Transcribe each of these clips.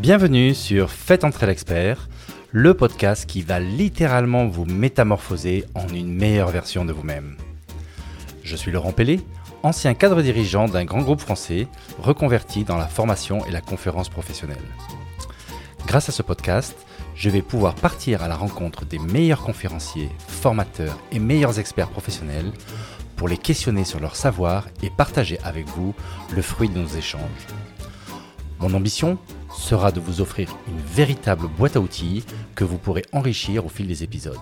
Bienvenue sur Faites entrer l'expert, le podcast qui va littéralement vous métamorphoser en une meilleure version de vous-même. Je suis Laurent Pellet, ancien cadre dirigeant d'un grand groupe français, reconverti dans la formation et la conférence professionnelle. Grâce à ce podcast, je vais pouvoir partir à la rencontre des meilleurs conférenciers, formateurs et meilleurs experts professionnels pour les questionner sur leur savoir et partager avec vous le fruit de nos échanges. Mon ambition sera de vous offrir une véritable boîte à outils que vous pourrez enrichir au fil des épisodes.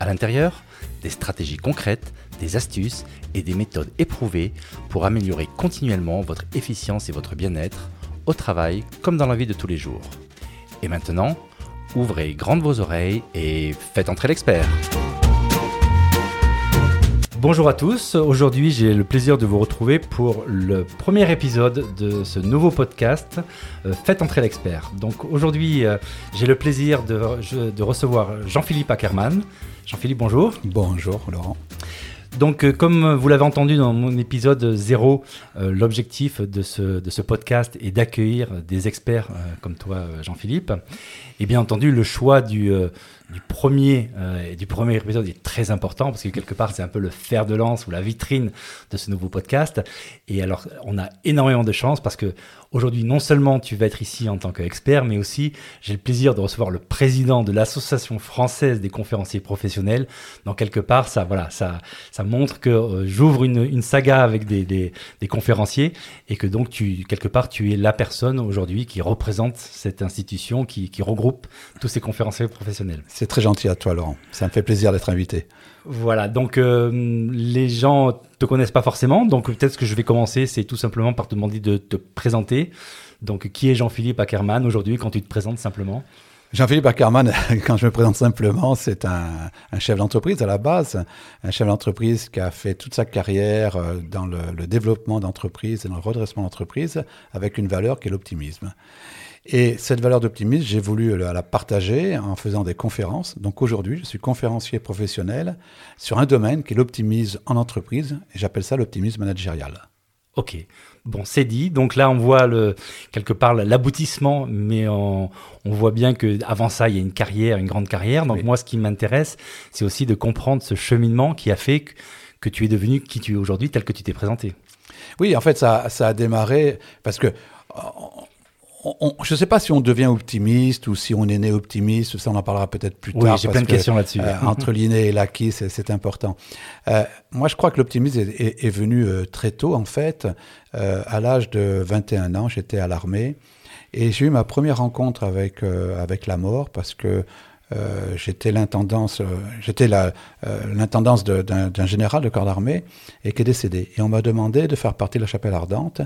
À l'intérieur, des stratégies concrètes, des astuces et des méthodes éprouvées pour améliorer continuellement votre efficience et votre bien-être au travail comme dans la vie de tous les jours. Et maintenant, ouvrez grandes vos oreilles et faites entrer l'expert. Bonjour à tous, aujourd'hui j'ai le plaisir de vous retrouver pour le premier épisode de ce nouveau podcast euh, Faites entrer l'expert. Donc aujourd'hui euh, j'ai le plaisir de, de recevoir Jean-Philippe Ackermann. Jean-Philippe, bonjour. Bonjour Laurent. Donc, euh, comme vous l'avez entendu dans mon épisode 0, euh, l'objectif de ce, de ce podcast est d'accueillir des experts euh, comme toi, Jean-Philippe. Et bien entendu, le choix du, du premier, euh, du premier épisode est très important parce que quelque part c'est un peu le fer de lance ou la vitrine de ce nouveau podcast. Et alors on a énormément de chance parce que aujourd'hui non seulement tu vas être ici en tant qu'expert, mais aussi j'ai le plaisir de recevoir le président de l'association française des conférenciers professionnels. Donc quelque part ça voilà ça ça montre que euh, j'ouvre une, saga avec des, des, des, conférenciers et que donc tu quelque part tu es la personne aujourd'hui qui représente cette institution qui, qui regroupe tous ces conférenciers professionnels. C'est très gentil à toi, Laurent. Ça me fait plaisir d'être invité. Voilà, donc euh, les gens te connaissent pas forcément, donc peut-être ce que je vais commencer, c'est tout simplement par te demander de te présenter. Donc, qui est Jean-Philippe Ackermann aujourd'hui quand tu te présentes simplement? Jean-Philippe Ackermann, quand je me présente simplement, c'est un, un, chef d'entreprise à la base, un chef d'entreprise qui a fait toute sa carrière euh, dans le, le développement d'entreprise et dans le redressement d'entreprise avec une valeur qui est l'optimisme. Et cette valeur d'optimisme, j'ai voulu la partager en faisant des conférences. Donc aujourd'hui, je suis conférencier professionnel sur un domaine qui est l'optimisme en entreprise, et j'appelle ça l'optimisme managérial. Ok, bon, c'est dit. Donc là, on voit le, quelque part l'aboutissement, mais on, on, voit bien que avant ça, il y a une carrière, une grande carrière. Donc oui. moi, ce qui m'intéresse, c'est aussi de comprendre ce cheminement qui a fait que, que tu es devenu qui tu es aujourd'hui, tel que tu t'es présenté. Oui, en fait, ça, ça a démarré parce que on, je ne sais pas si on devient optimiste ou si on est né optimiste, ça on en parlera peut-être plus oui, tard. j'ai plein de questions là-dessus. Euh, entre l'inné et l'acquis, c'est important. Euh, moi, je crois que l'optimisme est, est, est, venu euh, très tôt, en fait. À l'âge de 21 ans, j'étais à l'armée et j'ai eu ma première rencontre avec, avec la mort parce que euh, j'étais l'intendance, euh, j'étais l'intendance d'un général de corps d'armée et qui est décédé. Et on m'a demandé de faire partie de la chapelle ardente.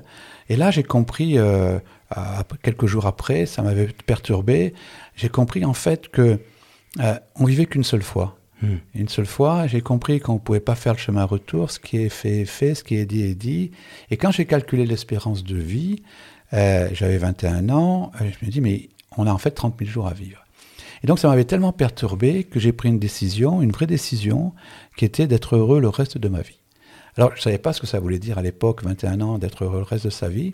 Et là, j'ai compris, euh, à, quelques jours après, ça m'avait perturbé. J'ai compris en fait que euh, on vivait qu'une seule fois. Mmh. Une seule fois, j'ai compris qu'on ne pouvait pas faire le chemin retour. Ce qui est fait est fait, ce qui est dit est dit. Et quand j'ai calculé l'espérance de vie, euh, j'avais 21 ans, je me dis mais on a en fait 30 000 jours à vivre. Et donc ça m'avait tellement perturbé que j'ai pris une décision, une vraie décision, qui était d'être heureux le reste de ma vie. Alors je ne savais pas ce que ça voulait dire à l'époque, 21 ans, d'être heureux le reste de sa vie,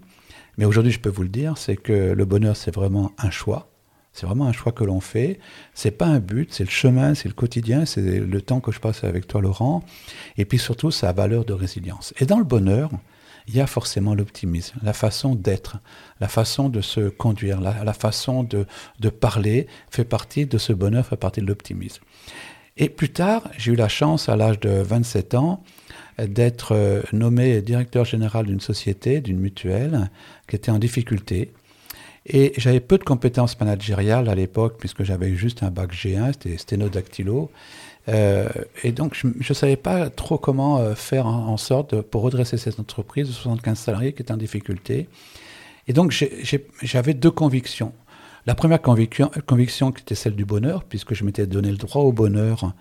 mais aujourd'hui je peux vous le dire, c'est que le bonheur c'est vraiment un choix. C'est vraiment un choix que l'on fait. C'est pas un but, c'est le chemin, c'est le quotidien, c'est le temps que je passe avec toi, Laurent. Et puis surtout, sa valeur de résilience. Et dans le bonheur, il y a forcément l'optimisme, la façon d'être, la façon de se conduire, la, la façon de, de, parler fait partie de ce bonheur, fait partie de l'optimisme. Et plus tard, j'ai eu la chance, à l'âge de 27 ans, d'être nommé directeur général d'une société, d'une mutuelle, qui était en difficulté. Et j'avais peu de compétences managériales à l'époque, puisque j'avais juste un bac G1, c'était sténodactylo. Euh, et donc, je ne savais pas trop comment euh, faire en, sorte pour redresser cette entreprise de 75 salariés qui était en difficulté. Et donc, j'avais deux convictions. La première conviction, conviction qui était celle du bonheur, puisque je m'étais donné le droit au bonheur.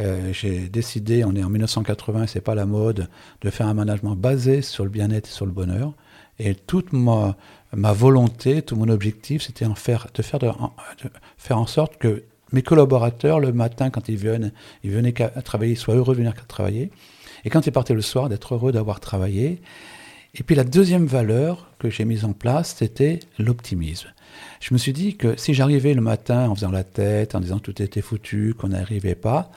Euh, j'ai décidé, on est en 1980, c'est pas la mode, de faire un management basé sur le bien-être et sur le bonheur. Et toute ma, volonté, tout mon objectif, c'était de, faire de faire en sorte que mes collaborateurs, le matin, quand ils viennent, ils venaient travailler, soient heureux de venir travailler. Et quand ils partaient le soir, d'être heureux d'avoir travaillé. Et puis la deuxième valeur que j'ai mise en place, c'était l'optimisme. Je me suis dit que si j'arrivais le matin en faisant la tête, en disant tout était foutu, qu'on n'arrivait pas,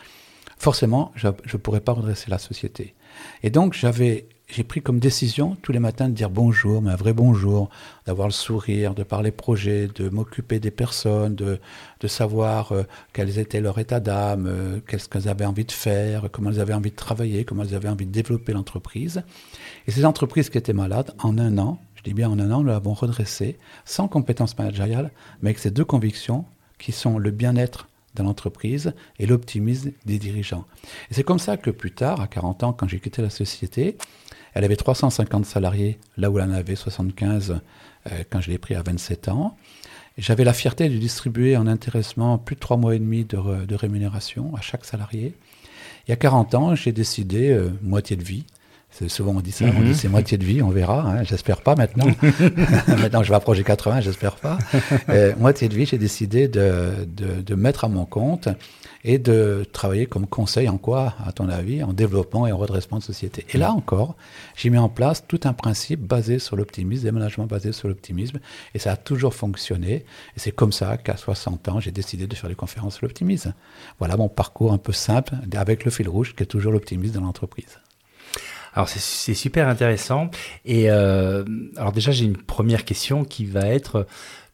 forcément, je ne pourrais pas redresser la société. Et donc, j'avais j'ai pris comme décision tous les matins de dire bonjour, mais un vrai bonjour, d'avoir le sourire, de parler projet, de m'occuper des personnes, de, de savoir euh, quels étaient leur état d'âme, euh, qu'est-ce qu'elles avaient envie de faire, comment elles avaient envie de travailler, comment elles avaient envie de développer l'entreprise. Et ces entreprises qui étaient malades, en un an, je dis bien en un an, nous l'avons redressé, sans compétences managériales, mais avec ces deux convictions qui sont le bien-être de l'entreprise et l'optimisme des dirigeants. Et c'est comme ça que plus tard, à 40 ans, quand j'ai quitté la société, elle avait 350 salariés, là où elle en avait 75 euh, quand je l'ai pris à 27 ans. J'avais la fierté de distribuer en intéressement plus de trois mois et demi de, de rémunération à chaque salarié. Il y a 40 ans, j'ai décidé, euh, moitié de vie, Souvent on dit ça, on dit mhm. c'est moitié de vie, on verra. Hein, j'espère pas maintenant. maintenant je vais approcher 80, j'espère pas. Euh, moitié de vie, j'ai décidé de, de, de, mettre à mon compte et de travailler comme conseil en quoi, à ton avis, en développement et en redressement de société. Et là encore, j'ai mis en place tout un principe basé sur l'optimisme, des managements basés sur l'optimisme, et ça a toujours fonctionné. Et c'est comme ça qu'à 60 ans, j'ai décidé de faire des conférences sur l'optimisme. Voilà mon parcours un peu simple, avec le fil rouge qui est toujours l'optimisme dans l'entreprise. Alors c'est super intéressant. Et euh, alors déjà j'ai une première question qui va être,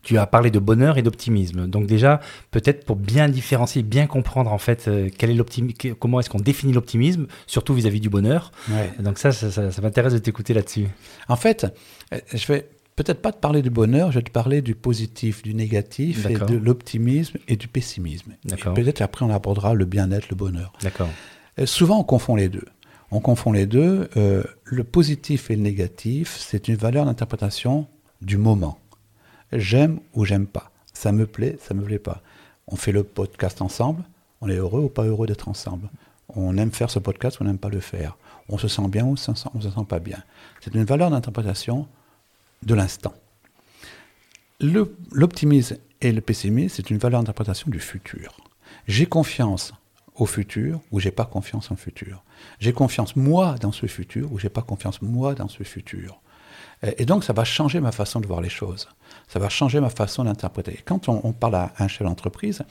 tu as parlé de bonheur et d'optimisme. Donc déjà peut-être pour bien différencier, bien comprendre en fait euh, quel est comment est-ce qu'on définit l'optimisme, surtout vis-à-vis du bonheur. Donc ça, ça, ça, m'intéresse de t'écouter là-dessus. En fait, euh, je vais peut-être pas te parler du bonheur, je vais te parler du positif, du négatif, et de l'optimisme et du pessimisme. Peut-être après on abordera le bien-être, le bonheur. D'accord. Souvent on confond les deux on confond les deux. Euh, le positif et le négatif, c'est une valeur d'interprétation du moment. J'aime ou j'aime pas. Ça me plaît, ça me plaît pas. On fait le podcast ensemble. On est heureux ou pas heureux d'être ensemble. On aime faire ce podcast ou on n'aime pas le faire. On se sent bien ou on se sent, se sent pas bien. C'est une valeur d'interprétation de l'instant. L'optimisme et le pessimisme, c'est une valeur d'interprétation du futur. J'ai confiance au futur ou j'ai pas confiance en futur. J'ai confiance moi dans ce futur ou j'ai pas confiance moi dans ce futur. Et donc ça va changer ma façon de voir les choses. Ça va changer ma façon d'interpréter. Quand on, parle à un chef d'entreprise,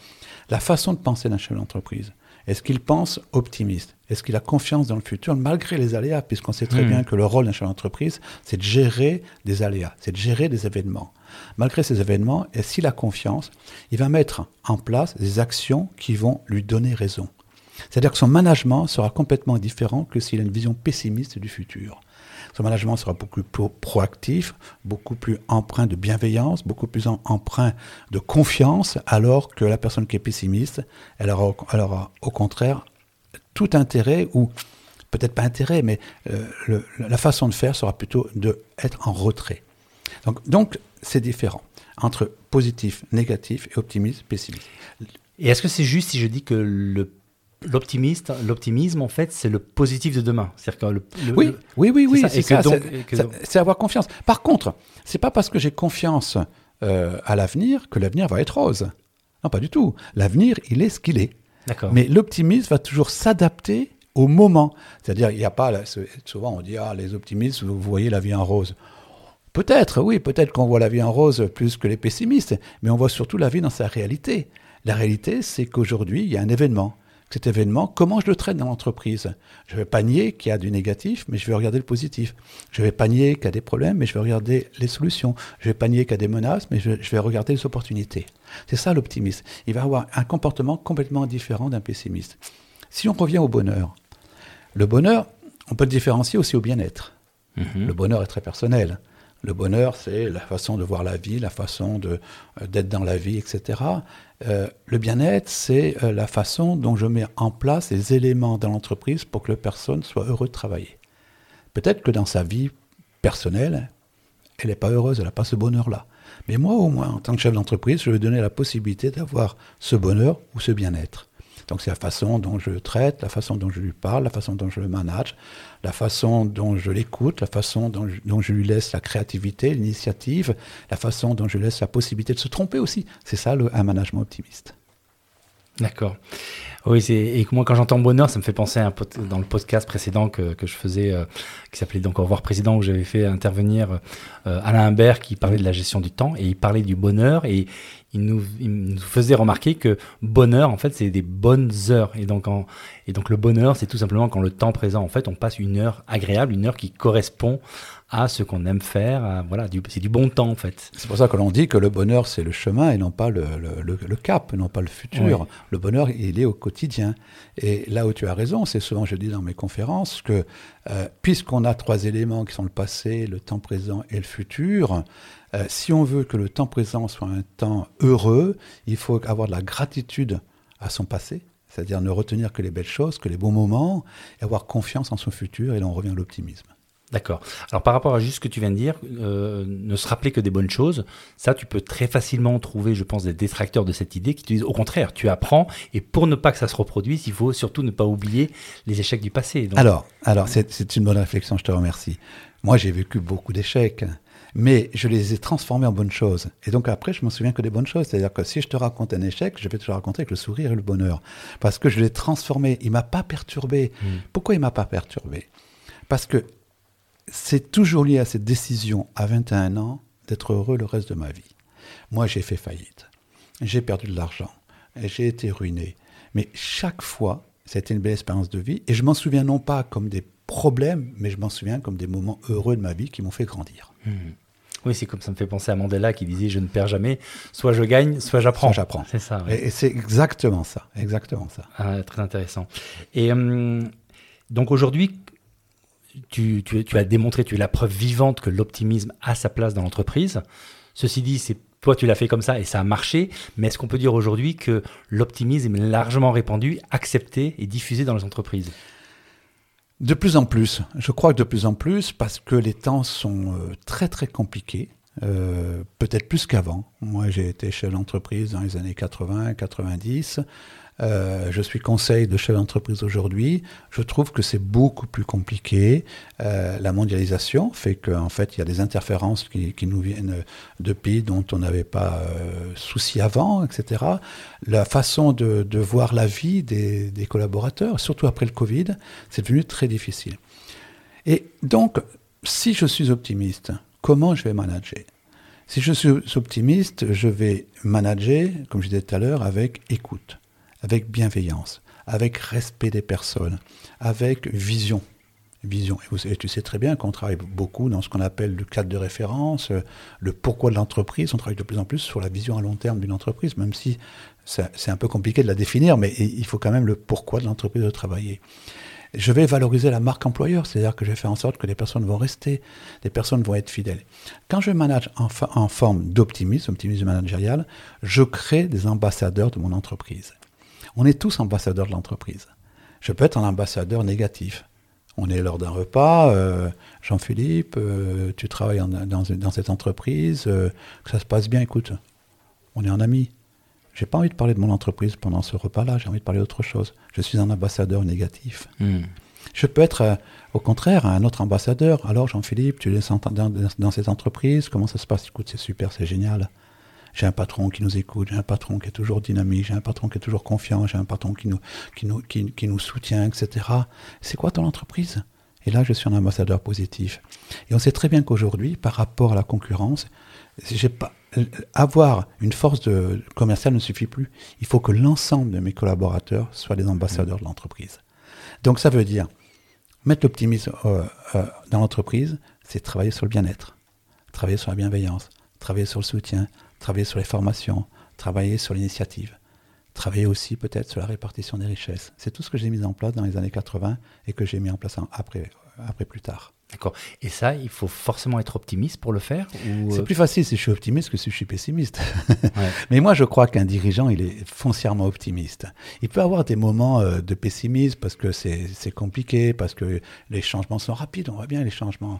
la façon de penser d'un chef d'entreprise, est-ce qu'il pense optimiste? Est-ce qu'il a confiance dans le futur malgré les aléas? Puisqu'on sait très hmm. bien que le rôle d'un chef d'entreprise, c'est de gérer des aléas, c'est de gérer des événements. Malgré ces événements, et s'il a confiance, il va mettre en place des actions qui vont lui donner raison. C'est-à-dire que son management sera complètement différent que s'il a une vision pessimiste du futur. Son management sera beaucoup plus proactif, beaucoup plus empreint de bienveillance, beaucoup plus empreint de confiance, alors que la personne qui est pessimiste, elle aura, au contraire tout intérêt, ou peut-être pas intérêt, mais euh, la façon de faire sera plutôt d'être en retrait. Donc, donc c'est différent entre positif, négatif et optimiste, pessimiste. Et est-ce que c'est juste si je dis que le l'optimiste, l'optimisme, en fait, c'est le positif de demain. C'est-à-dire que le, oui, oui, oui, oui, c'est avoir confiance. Par contre, c'est pas parce que j'ai confiance euh, à l'avenir que l'avenir va être rose. Non, pas du tout. L'avenir, il est ce qu'il est. D'accord. Mais l'optimisme va toujours s'adapter au moment. C'est-à-dire, il n'y a pas. Souvent, on dit ah, les optimistes, vous voyez la vie en rose. Peut-être, oui, peut-être qu'on voit la vie en rose plus que les pessimistes, mais on voit surtout la vie dans sa réalité. La réalité, c'est qu'aujourd'hui, il y a un événement cet événement, comment je le traite dans l'entreprise? Je ne vais pas nier qu'il y a du négatif, mais je vais regarder le positif. Je ne vais pas nier qu'il y a des problèmes, mais je vais regarder les solutions. Je ne vais pas nier qu'il y a des menaces, mais je, vais regarder les opportunités. C'est ça l'optimiste. Il va avoir un comportement complètement différent d'un pessimiste. Si on revient au bonheur, le bonheur, on peut le différencier aussi au bien-être. Mhm. Le bonheur est très personnel. Le bonheur, c'est la façon de voir la vie, la façon euh, d'être dans la vie, etc. Euh, le bien-être, c'est euh, la façon dont je mets en place les éléments dans l'entreprise pour que la personne soit heureuse de travailler. Peut-être que dans sa vie personnelle, elle n'est pas heureuse, elle n'a pas ce bonheur-là. Mais moi, au moins, en tant que chef d'entreprise, je vais donner la possibilité d'avoir ce bonheur ou ce bien-être. Donc c'est la façon dont je le traite, la façon dont je lui parle, la façon dont je le manage, la façon dont je l'écoute, la façon dont je, lui laisse la créativité, l'initiative, la façon dont je laisse la possibilité de se tromper aussi. C'est ça le, un management optimiste. D'accord. Oui, et moi quand j'entends bonheur, ça me fait penser à un dans le podcast précédent que, que je faisais, euh, qui s'appelait donc Au revoir président, où j'avais fait intervenir euh, Alain Imbert qui parlait de la gestion du temps et il parlait du bonheur et il nous, il nous faisait remarquer que bonheur, en fait, c'est des bonnes heures et donc en, et donc le bonheur, c'est tout simplement quand le temps présent, en fait, on passe une heure agréable, une heure qui correspond à ce qu'on aime faire. voilà, c'est du bon temps en fait. C'est pour ça que l'on dit que le bonheur c'est le chemin et non pas le, le, le, cap, non pas le futur. Le bonheur il est au quotidien. Et là où tu as raison, c'est souvent je dis dans mes conférences que euh, puisqu'on a trois éléments qui sont le passé, le temps présent et le futur, euh, si on veut que le temps présent soit un temps heureux, il faut avoir de la gratitude à son passé, c'est-à-dire ne retenir que les belles choses, que les bons moments, et avoir confiance en son futur, et là on revient à l'optimisme. D'accord. Alors par rapport à juste ce que tu viens de dire, euh, ne se rappeler que des bonnes choses, ça tu peux très facilement trouver, je pense, des détracteurs de cette idée qui te disent au contraire, tu apprends et pour ne pas que ça se reproduise, il faut surtout ne pas oublier les échecs du passé. Alors, alors c'est une bonne réflexion, je te remercie. Moi j'ai vécu beaucoup d'échecs mais je les ai transformés en bonnes choses. Et donc après, je m'en souviens que des bonnes choses. C'est-à-dire que si je te raconte un échec, je vais te le raconter avec le sourire et le bonheur. Parce que je l'ai transformé. Il m'a pas perturbé. Hmm. Pourquoi il m'a pas perturbé? Parce que c'est toujours lié à cette décision à 21 ans d'être heureux le reste de ma vie. Moi, j'ai fait faillite. J'ai perdu de l'argent. J'ai été ruiné. Mais chaque fois, c'était une belle expérience de vie. Et je m'en souviens non pas comme des problèmes, mais je m'en souviens comme des moments heureux de ma vie qui m'ont fait grandir. Hmm. Oui, c'est comme ça me fait penser à Mandela qui disait je ne perds jamais, soit je gagne, soit j'apprends. j'apprends. C'est ça. Et, c'est exactement ça, exactement ça. Ah, très intéressant. Et hum, donc aujourd'hui, tu, as démontré, tu es la preuve vivante que l'optimisme a sa place dans l'entreprise. Ceci dit, c'est toi, tu l'as fait comme ça et ça a marché. Mais est-ce qu'on peut dire aujourd'hui que l'optimisme est largement répandu, accepté et diffusé dans les entreprises? De plus en plus. Je crois que de plus en plus parce que les temps sont euh, très très compliqués. Euh, peut-être plus qu'avant. Moi, j'ai été chef d'entreprise dans les années 80, 90. Euh, je suis conseil de chef d'entreprise aujourd'hui. Je trouve que c'est beaucoup plus compliqué. Euh, la mondialisation fait qu'en fait, il y a des interférences qui, nous viennent de pays dont on n'avait pas euh, souci avant, etc. La façon de, voir la vie des, des collaborateurs, surtout après le Covid, c'est devenu très difficile. Et donc, si je suis optimiste, comment je vais manager? Si je suis optimiste, je vais manager, comme je disais tout à l'heure, avec écoute avec bienveillance, avec respect des personnes, avec vision. Vision. Et, tu sais très bien qu'on travaille beaucoup dans ce qu'on appelle le cadre de référence, euh, le pourquoi de l'entreprise. On travaille de plus en plus sur la vision à long terme d'une entreprise, même si c'est un peu compliqué de la définir, mais il faut quand même le pourquoi de l'entreprise de travailler. Je vais valoriser la marque employeur, c'est-à-dire que je vais faire en sorte que les personnes vont rester, les personnes vont être fidèles. Quand je manage en, en forme d'optimisme, optimisme managérial, je crée des ambassadeurs de mon entreprise. On est tous ambassadeurs de l'entreprise. Je peux être un ambassadeur négatif. On est lors d'un repas, euh, Jean-Philippe, euh, tu travailles dans, cette entreprise, euh, que ça se passe bien, écoute, on est en ami. J'ai pas envie de parler de mon entreprise pendant ce repas-là, j'ai envie de parler d'autre chose. Je suis un ambassadeur négatif. Hmm. Je peux être, au contraire, un autre ambassadeur. Alors, Jean-Philippe, tu es dans, dans cette entreprise, comment ça se passe? Écoute, c'est super, c'est génial. J'ai un patron qui nous écoute, j'ai un patron qui est toujours dynamique, j'ai un patron qui est toujours confiant, j'ai un patron qui nous, soutient, etc. C'est quoi ton entreprise? Et là, je suis un ambassadeur positif. Et on sait très bien qu'aujourd'hui, par rapport à la concurrence, avoir une force de, commerciale ne suffit plus. Il faut que l'ensemble de mes collaborateurs soient des ambassadeurs de l'entreprise. Donc ça veut dire mettre l'optimisme euh, euh, dans l'entreprise, c'est travailler sur le bien-être, travailler sur la bienveillance, travailler sur le soutien, travailler sur les formations, travailler sur l'initiative, travailler aussi peut-être sur la répartition des richesses. C'est tout ce que j'ai mis en place dans les années 80 et que j'ai mis en place après, après plus tard. D'accord. Et ça, il faut forcément être optimiste pour le faire C'est euh, plus facile si je suis optimiste que si je suis pessimiste. Mais moi, je crois qu'un dirigeant, il est foncièrement optimiste. Il peut avoir des moments euh, de pessimisme parce que c'est compliqué, parce que les changements sont rapides. On voit bien les changements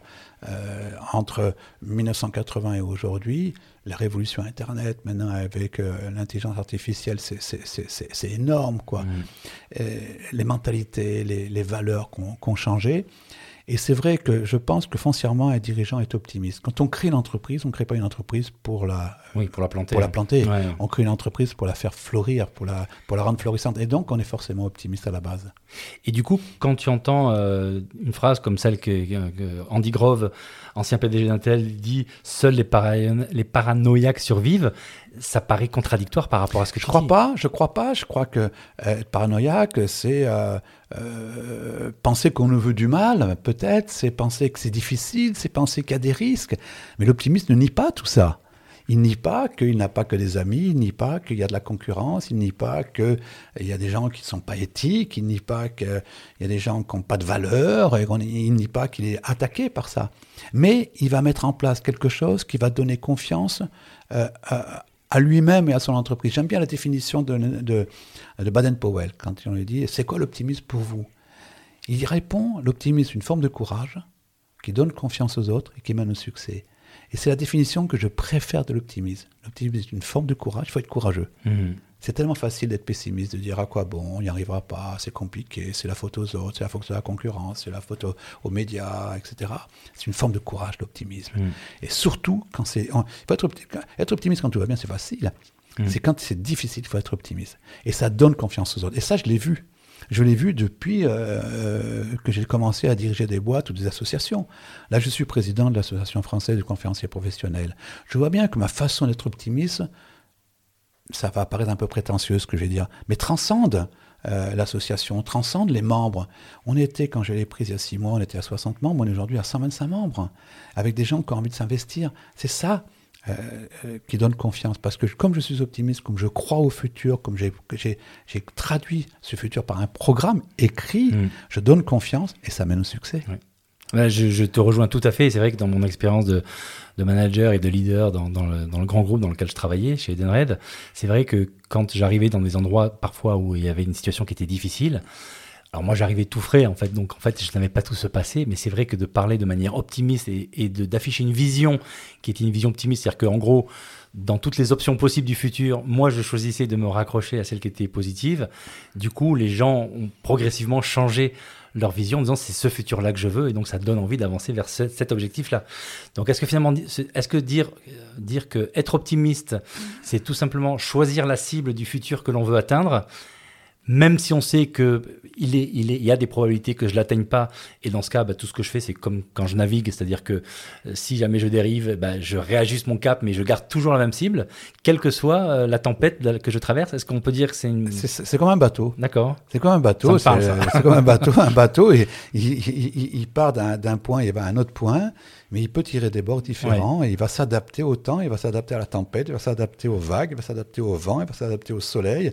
euh, entre 1980 et aujourd'hui. La révolution Internet, maintenant avec l'intelligence artificielle, c'est énorme. quoi. Mm. les mentalités, les, les valeurs qui ont changé. Et c'est vrai que je pense que foncièrement, un dirigeant est optimiste. Quand on crée une entreprise, on ne crée pas une entreprise pour la, oui, pour la planter. Pour la planter. On crée une entreprise pour la faire fleurir, pour la, pour la rendre florissante. Et donc, on est forcément optimiste à la base. Et du coup, quand tu entends euh, une phrase comme celle que, Andy Grove, ancien PDG d'Intel, dit « Seuls les, les paranoïaques survivent », ça paraît contradictoire par rapport à ce que je tu crois pas, je crois pas. Je crois que euh, être paranoïaque, c'est euh, penser qu'on nous veut du mal, peut-être. C'est penser que c'est difficile, c'est penser qu'il y a des risques. Mais l'optimiste ne nie pas tout ça. Il nie pas qu'il n'a pas que des amis, il nie pas qu'il y a de la concurrence, il nie pas qu'il y a des gens qui ne sont pas éthiques, il nie pas qu'il y a des gens qui n'ont pas de valeur, et il nie pas qu'il est attaqué par ça. Mais il va mettre en place quelque chose qui va donner confiance à, à lui-même et à son entreprise. J'aime bien la définition de, de, Baden-Powell quand on lui dit C'est quoi l'optimisme pour vous? Il répond L'optimisme, une forme de courage qui donne confiance aux autres et qui mène au succès. Et c'est la définition que je préfère de l'optimisme. L'optimisme est une forme de courage, il faut être courageux. Mmh. C'est tellement facile d'être pessimiste, de dire à quoi bon, on n'y arrivera pas, c'est compliqué, c'est la faute aux autres, c'est la faute de la concurrence, c'est la faute aux, médias, etc. C'est une forme de courage, l'optimisme. Mm. Et surtout, quand c'est. Être, être, optimiste quand tout va bien, c'est facile. Mm. C'est quand c'est difficile, il faut être optimiste. Et ça donne confiance aux autres. Et ça, je l'ai vu. Je l'ai vu depuis euh, que j'ai commencé à diriger des boîtes ou des associations. Là, je suis président de l'Association française de conférenciers professionnels. Je vois bien que ma façon d'être optimiste, ça va paraître un peu prétentieux ce que je vais dire, mais transcende euh, l'association, transcende les membres. On était, quand je l'ai prise il y a six mois, on était à 60 membres, on est aujourd'hui à 125 membres, avec des gens qui ont envie de s'investir. C'est ça euh, euh, qui donne confiance, parce que comme je suis optimiste, comme je crois au futur, comme j'ai traduit ce futur par un programme écrit, mm. je donne confiance et ça mène au succès. je, te rejoins tout à fait. C'est vrai que dans mon expérience de, de manager et de leader dans, dans, le, dans, le, grand groupe dans lequel je travaillais, chez Edenred, c'est vrai que quand j'arrivais dans des endroits parfois où il y avait une situation qui était difficile, alors moi j'arrivais tout frais en fait, donc en fait je n'avais pas tout se passer, mais c'est vrai que de parler de manière optimiste et, et d'afficher une vision qui était une vision optimiste, c'est-à-dire qu'en gros, dans toutes les options possibles du futur, moi je choisissais de me raccrocher à celle qui était positive. Du coup, les gens ont progressivement changé leur vision en disant c'est ce futur-là que je veux et donc ça donne envie d'avancer vers cet objectif-là. Donc est-ce que finalement, est-ce que dire, dire que être optimiste, c'est tout simplement choisir la cible du futur que l'on veut atteindre? Même si on sait que il, est, il, est, il y a des probabilités que je l'atteigne pas, et dans ce cas, bah, tout ce que je fais, c'est comme quand je navigue, c'est-à-dire que euh, si jamais je dérive, bah, je réajuste mon cap, mais je garde toujours la même cible, quelle que soit euh, la tempête que je traverse. Est-ce qu'on peut dire que c'est une... C'est comme un bateau. D'accord. C'est comme un bateau. C'est comme un bateau. un bateau, et, il, il part d'un point et va à un autre point mais il peut tirer des bords différents et il va s'adapter au temps, il va s'adapter à la tempête, il va s'adapter aux vagues, il va s'adapter au vent, il va s'adapter au soleil.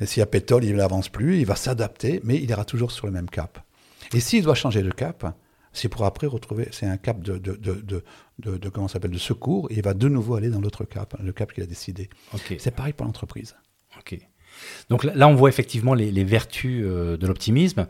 Et s'il y a pétrole, il n'avance plus, il va s'adapter, mais il ira toujours sur le même cap. Et s'il doit changer de cap, c'est pour après retrouver, c'est un cap de, de, de, de, comment s'appelle, de secours, et il va de nouveau aller dans l'autre cap, le cap qu'il a décidé. C'est pareil pour l'entreprise. Ok. Donc là, on voit effectivement les, vertus euh, de l'optimisme.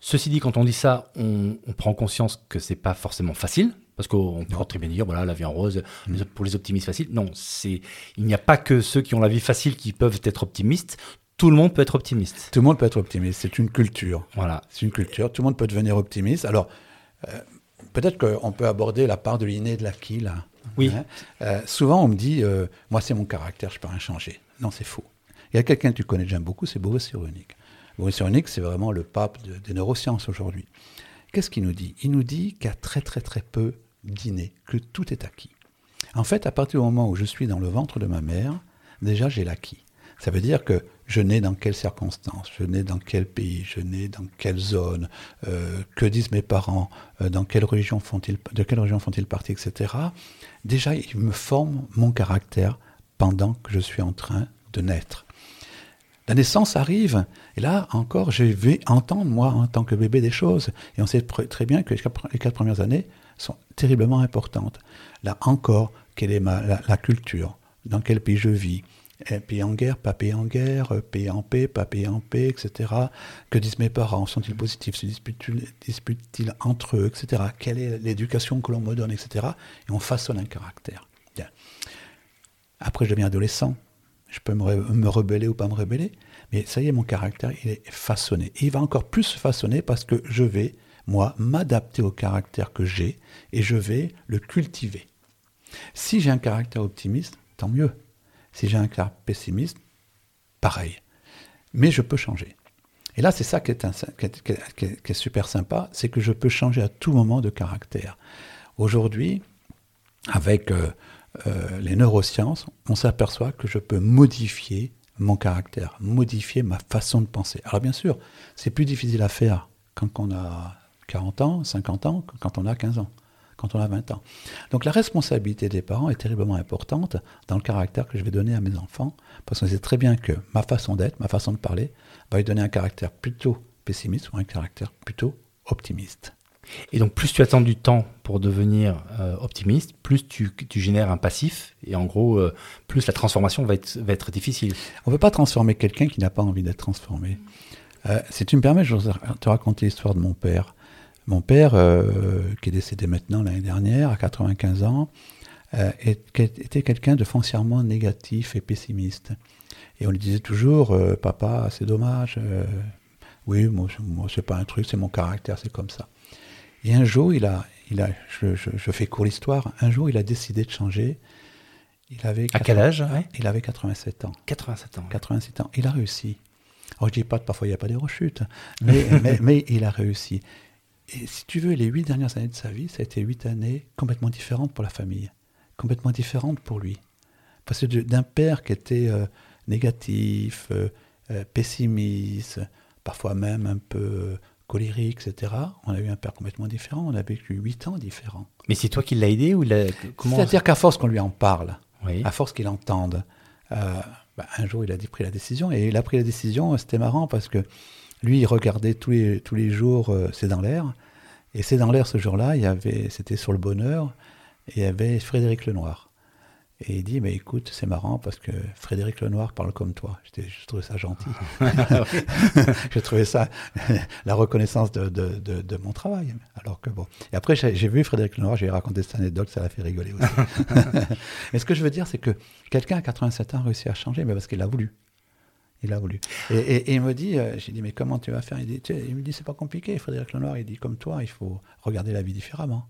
Ceci dit, quand on dit ça, on, on prend conscience que c'est pas forcément facile, parce qu'on peut très bien dire, voilà, la vie en rose, mm. pour les optimistes faciles. Non, c'est, il n'y a pas que ceux qui ont la vie facile qui peuvent être optimistes. Tout le monde peut être optimiste. Tout le monde peut être optimiste. C'est une culture. Voilà. C'est une culture. Tout le monde peut devenir optimiste. Alors, euh, peut-être qu'on peut aborder la part de l'inné et de l'acquis, là. Oui. Hein. Euh, souvent, on me dit, euh, moi, c'est mon caractère, je peux rien changer. Non, c'est faux. Il y a quelqu'un que tu connais, j'aime beaucoup, c'est Boris Cyrulnik. Boris Cyrulnik, c'est vraiment le pape des neurosciences aujourd'hui. Qu'est-ce qu'il nous dit? Il nous dit qu'il y a très très très peu d'inné, que tout est acquis. En fait, à partir du moment où je suis dans le ventre de ma mère, déjà j'ai l'acquis. Ça veut dire que je nais dans quelles circonstances, je nais dans quel pays, je nais dans quelle zone, euh, que disent mes parents, euh, dans quelle religion font-ils, de quelle religion font-ils partie, etc. Déjà, ils me forment mon caractère pendant que je suis en train de naître. La naissance arrive, et là encore, je vais entendre, moi, en tant que bébé, des choses. Et on sait très bien que les quatre premières années sont terriblement importantes. Là encore, quelle est la, culture? Dans quel pays je vis? Pays en guerre, pas pays en guerre, pays en paix, pas pays en paix, etc. Que disent mes parents? Sont-ils positifs? Se disputent-ils entre eux, etc. Quelle est l'éducation que l'on me donne, etc. Et on façonne un caractère. Après, je deviens adolescent je peux me, rebeller ou pas me rebeller, mais ça y est, mon caractère, il est façonné. Et il va encore plus se façonner parce que je vais moi, m'adapter au caractère que j'ai et je vais le cultiver. Si j'ai un caractère optimiste, tant mieux. Si j'ai un caractère pessimiste, pareil. Mais je peux changer. Et là, c'est ça qui est, super sympa, c'est que je peux changer à tout moment de caractère. Aujourd'hui, avec euh, euh, les neurosciences, on s'aperçoit que je peux modifier mon caractère, modifier ma façon de penser. Alors bien sûr, c'est plus difficile à faire quand on a 40 ans, 50 ans, quand on a 15 ans, quand on a 20 ans. Donc la responsabilité des parents est terriblement importante dans le caractère que je vais donner à mes enfants, parce qu'on sait très bien que ma façon d'être, ma façon de parler, va lui donner un caractère plutôt pessimiste ou un caractère plutôt optimiste. Et donc, plus tu attends du temps pour devenir euh, optimiste, plus tu, génères un passif. Et en gros, euh, plus la transformation va être, va être difficile. On ne peut pas transformer quelqu'un qui n'a pas envie d'être transformé. Euh, si tu me permets, je vais te raconter l'histoire de mon père. Mon père, qui est décédé maintenant l'année dernière, à 95 ans, était quelqu'un de foncièrement négatif et pessimiste. Et on lui disait toujours, papa, c'est dommage. oui, moi, moi c'est pas un truc, c'est mon caractère, c'est comme ça. Et un jour, il a, il a, je, je, fais court l'histoire, un jour, il a décidé de changer. Il avait à quel âge Il avait 87 ans. 87 ans. 87 ans. Il a réussi. Alors, je dis pas que parfois il n'y a pas des rechutes, mais, mais, mais, il a réussi. Et si tu veux, les huit dernières années de sa vie, ça a été huit années complètement différentes pour la famille, complètement différentes pour lui. Parce que d'un père qui était euh, négatif, euh, euh, pessimiste, parfois même un peu colérique, etc. On a eu un père complètement différent, on a vécu huit ans différents. Mais c'est toi qui l'as aidé ou C'est-à-dire qu'à force qu'on lui en parle, à force qu'il entende, bah, un jour il a pris la décision, et il a pris la décision, c'était marrant parce que lui il regardait tous les, tous les jours euh, C'est dans l'air, et C'est dans l'air ce jour-là, il y avait, c'était sur le bonheur, et il y avait Frédéric Lenoir. Et il dit, mais écoute, c'est marrant parce que Frédéric Lenoir parle comme toi. Je trouvais ça gentil. j'ai trouvé ça la reconnaissance de, de, de, mon travail. Alors que bon. Et après, j'ai vu Frédéric Lenoir, j'ai raconté cette anecdote, ça l'a fait rigoler aussi. mais ce que je veux dire, c'est que quelqu'un à 87 ans a réussi à changer, mais parce qu'il a voulu. Il a voulu. Et, et, il me dit, euh, j'ai dit, mais comment tu vas faire? Il, dit, il me dit, c'est pas compliqué, Frédéric Lenoir. Il dit, comme toi, il faut regarder la vie différemment.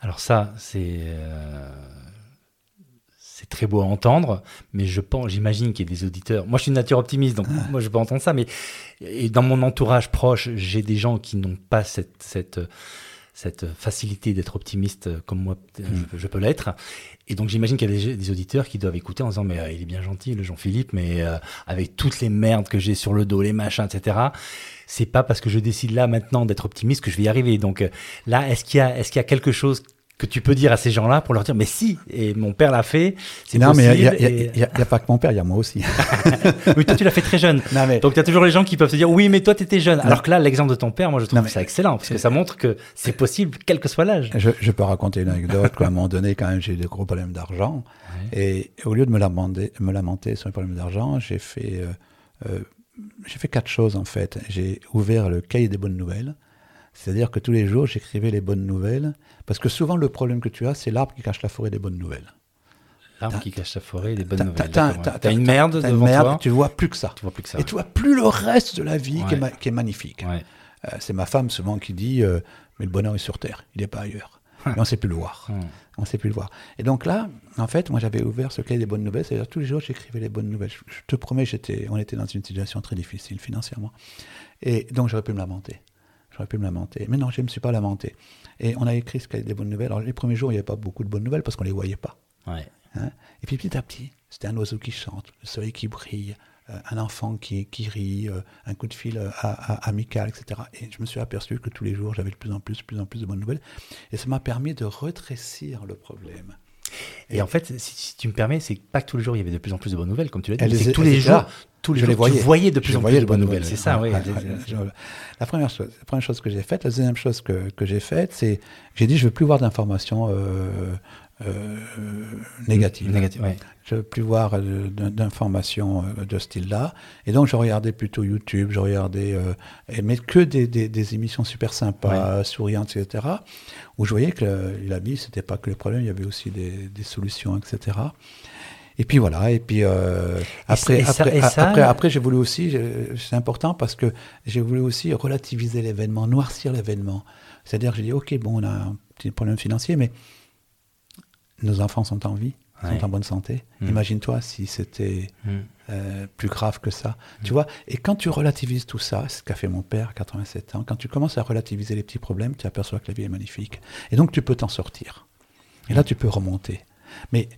Alors ça, c'est... Euh, c'est très beau à entendre, mais je pense, j'imagine qu'il y a des auditeurs. Moi, je suis une nature optimiste, donc ah. moi, je peux entendre ça, mais et dans mon entourage proche, j'ai des gens qui n'ont pas cette, cette, cette facilité d'être optimiste comme moi, hmm. je, peux l'être. Et donc, j'imagine qu'il y a des, auditeurs qui doivent écouter en disant, mais euh, il est bien gentil, le Jean-Philippe, mais euh, avec toutes les merdes que j'ai sur le dos, les machins, etc c'est pas parce que je décide là maintenant d'être optimiste que je vais y arriver. Donc euh, là, est-ce qu'il y a, est-ce qu'il y a quelque chose que tu peux dire à ces gens-là pour leur dire mais si et mon père l'a fait c'est non mais il n'y a, pas que mon père il y a moi aussi. Oui toi tu l'as fait très jeune. Donc il y a toujours les gens qui peuvent se dire oui mais toi tu étais jeune alors que là l'exemple de ton père moi je trouve ça excellent parce que ça montre que c'est possible quel que soit l'âge. Je, peux raconter une anecdote à un moment donné quand même j'ai eu des gros problèmes d'argent. Et au lieu de me lamenter, me lamenter sur les problèmes d'argent j'ai fait euh, euh, j'ai fait quatre choses en fait. J'ai ouvert le cahier des bonnes nouvelles c'est-à-dire que tous les jours, j'écrivais les bonnes nouvelles, parce que souvent le problème que tu as, c'est l'arbre qui cache la forêt des bonnes nouvelles. L'arbre qui cache la forêt des bonnes nouvelles. T'as une merde devant merde, toi. Tu vois plus que ça. Tu vois plus que ça. Et tu vois plus le reste de la vie qui, est magnifique. Euh, c'est ma femme souvent qui dit euh, mais le bonheur est sur terre, il n'est pas ailleurs. Mais on ne sait plus le voir. On ne sait plus le voir. Et donc là, en fait, moi j'avais ouvert ce cahier des bonnes nouvelles, c'est-à-dire tous les jours j'écrivais les bonnes nouvelles. Je, te promets, j'étais, on était dans une situation très difficile financièrement. Et donc j'aurais pu me lamenter. J'aurais pu me lamenter. Mais non, je ne me suis pas lamenté. Et on a écrit ce qu'il y des bonnes nouvelles. Alors, les premiers jours, il n'y avait pas beaucoup de bonnes nouvelles parce qu'on ne les voyait pas. Hein? et puis petit à petit, c'était un oiseau qui chante, le soleil qui brille, euh, un enfant qui, qui rit, euh, un coup de fil euh, amical, etc. Et je me suis aperçu que tous les jours, j'avais de plus en plus, de plus en plus de bonnes nouvelles. Et ça m'a permis de retrécir le problème. Et, en fait, si, tu me permets, c'est pas que tous les jours il y avait de plus en plus de bonnes nouvelles, comme tu l'as dit, c'est tous les jours, tous les jours, voyais. tu voyais de plus en plus de bonnes nouvelles. C'est ça, oui. la première chose, la première chose que j'ai faite, la deuxième chose que, que j'ai faite, c'est j'ai dit je veux plus voir d'informations euh, euh, négative. Négative, Je ne veux plus voir d'informations euh, de ce style-là. Et donc, je regardais plutôt YouTube, je regardais, euh, mais que des, des, des, émissions super sympas, souriantes, etc. Où je voyais que la vie, c'était pas que le problème, il y avait aussi des, des solutions, etc. Et puis voilà, et puis euh, Et après, ça- après, et ça- après, après, j'ai voulu aussi, c'est important parce que j'ai voulu aussi relativiser l'événement, noircir l'événement. C'est-à-dire, j'ai dit, ok, bon, on a un petit problème financier, mais nos enfants sont en vie, Ouais. sont en bonne santé. Mm. Imagine-toi si c'était Mm. euh, plus grave que ça. Tu vois Et quand tu relativises tout ça, ce qu'a fait mon père à 87 ans, quand tu commences à relativiser les petits problèmes, tu aperçois que la vie est magnifique. Et donc tu peux t'en sortir. Et là, tu peux remonter. Mais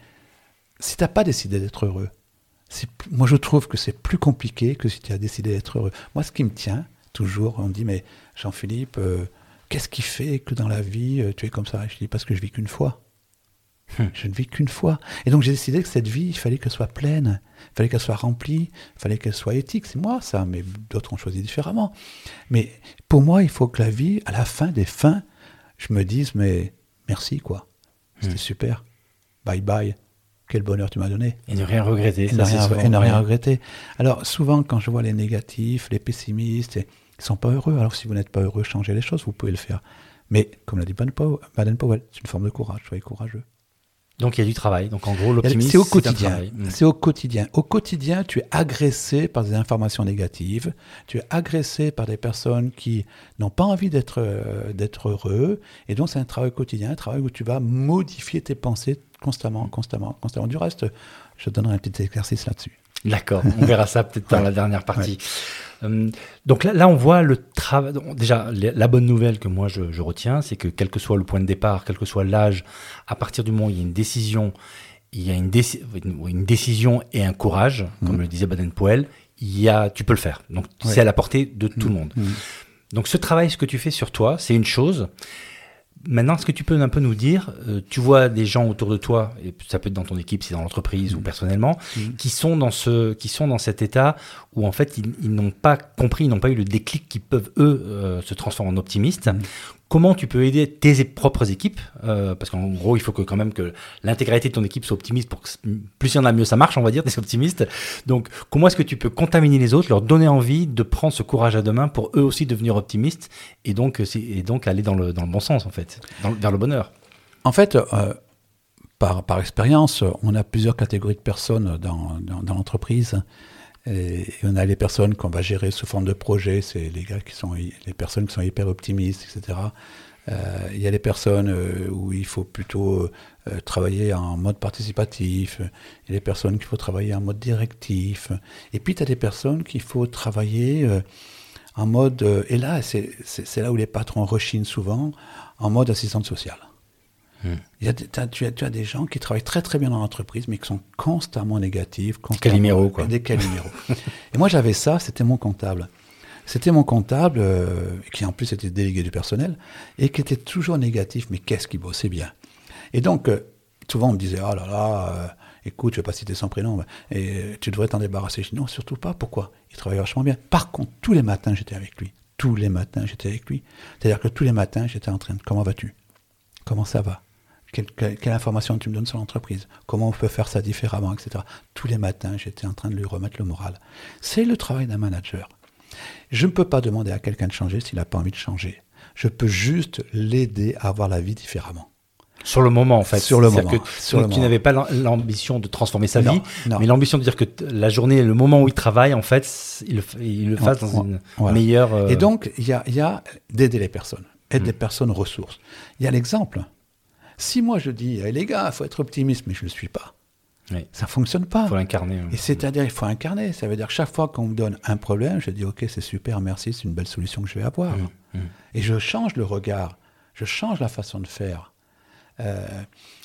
si tu n'as pas décidé d'être heureux, moi je trouve que c'est plus compliqué que si tu as décidé d'être heureux. Moi, ce qui me tient, toujours, on me dit, mais Jean-Philippe, euh, qu'est-ce qui fait que dans la vie, euh, tu es comme ça? Je dis, parce que je vis qu'une fois. Hmm. Je ne vis qu'une fois. Et donc j'ai décidé que cette vie, il fallait qu'elle soit pleine, il fallait qu'elle soit remplie, il fallait qu'elle soit éthique. C'est moi ça, mais d'autres ont choisi différemment. Mais pour moi, il faut que la vie, à la fin des fins, je me dise, mais merci quoi. C'était Hmm. super. Bye bye. Quel bonheur tu m'as donné. Et ne rien regretter. Et ça, ne rien, souvent- et ne rien ouais. regretter. Alors, souvent, quand je vois les négatifs, les pessimistes, et- ils sont pas heureux. Alors, si vous n'êtes pas heureux, changez les choses, vous pouvez le faire. Mais, comme l'a dit Baden-Powell, Baden-Powell, c'est une forme de courage, soyez courageux. Donc il y a du travail. Donc en gros, l'optimisme, C'est au quotidien. Mm. C'est au quotidien. Au quotidien, tu es agressé par des informations négatives. Tu es agressé par des personnes qui n'ont pas envie d'être euh, d'être heureux. Et donc, c'est un travail quotidien, un travail où tu vas modifier tes pensées constamment, constamment, constamment. Du reste, je te donnerai un petit exercice là-dessus. D'accord, on verra ça peut-être dans Ouais. la dernière partie. Donc là, là, on voit le travail. Déjà, la bonne nouvelle que moi je, je retiens, c'est que quel que soit le point de départ, quel que soit l'âge, à partir du moment où il y a une décision, il y a une, déci- une- une décision et un courage, comme Mhm. le disait Baden-Powell, il y a, tu peux le faire. Donc Ouais. c'est à la portée de tout le monde. Mhm. Donc ce travail, ce que tu fais sur toi, c'est une chose. Maintenant, est-ce que tu peux un peu nous dire, euh, tu vois des gens autour de toi, et ça peut être dans ton équipe, c'est dans l'entreprise ou personnellement, Mhm. qui sont dans ce, qui sont dans cet état où en fait ils, ils n'ont pas compris, ils n'ont pas eu le déclic qui peuvent eux euh, se transformer en optimistes. Mhm. Comment tu peux aider tes propres équipes euh, Parce qu'en gros, il faut que quand même que l'intégralité de ton équipe soit optimiste pour que plus il y en a, mieux ça marche, on va dire, des optimistes. Donc, comment est-ce que tu peux contaminer les autres, leur donner envie de prendre ce courage à deux mains pour eux aussi devenir optimistes et donc, euh, et donc aller dans le, dans le bon sens en fait, vers le bonheur? En fait, euh, par, par expérience, on a plusieurs catégories de personnes dans, dans l'entreprise. Et, on a les personnes qu'on va gérer sous forme de projet, c'est les gars qui sont les personnes qui sont hyper optimistes, etc. Euh, Il y a les personnes euh, où il faut plutôt euh, travailler en mode participatif. Il y a les personnes qu'il faut travailler en mode directif. Et puis, tu as des personnes qu'il faut travailler en mode... et là, c'est là où les patrons rechinent souvent, en mode assistante sociale. Il y a tu, as, tu as des gens qui travaillent très très bien dans l'entreprise, mais qui sont constamment négatifs. Constamment, Calimero, quoi. Des caliméros. et moi, j'avais ça, c'était mon comptable. C'était mon comptable, euh, qui en plus était délégué du personnel, et qui était toujours négatif, mais qu'est-ce qu'il bossait bien. Et donc, euh, souvent, on me disait, oh là là, euh, écoute, je ne vais pas citer son prénom, mais- et tu devrais t'en débarrasser. Je dis, non, surtout pas, pourquoi? Il travaillait vachement bien. Par contre, tous les matins, j'étais avec lui. Tous les matins, j'étais avec lui. C'est-à-dire que tous les matins, j'étais en train de, comment vas-tu? Comment ça va? Quelle, information tu me donnes sur l'entreprise? Comment on peut faire ça différemment, etc. Tous les matins, j'étais en train de lui remettre le moral. C'est le travail d'un manager. Je ne peux pas demander à quelqu'un de changer s'il n'a pas envie de changer. Je peux juste l'aider à avoir la vie différemment. Sur le moment, en fait. Sur le moment, que- sur donc, le tu n'avais pas l'am- l'ambition de transformer sa Non, vie, non. mais l'ambition de dire que la journée, le moment où il travaille, en fait, il le, f- il le fasse dans une voilà. meilleure. euh, Et donc, il y a, il y a d'aider les personnes, aider Mm. les personnes ressources. Il y a l'exemple. Si moi je dis, Eh, les gars, il faut être optimiste, mais je ne le suis pas, Oui. ça ne fonctionne pas. faut l'incarner. Et c'est-à-dire, il faut incarner. Ça veut dire, chaque fois qu'on me donne un problème, je dis, OK, c'est super, merci, c'est une belle solution que je vais avoir. Mm, mm. Et je change le regard, je change la façon de faire. Euh,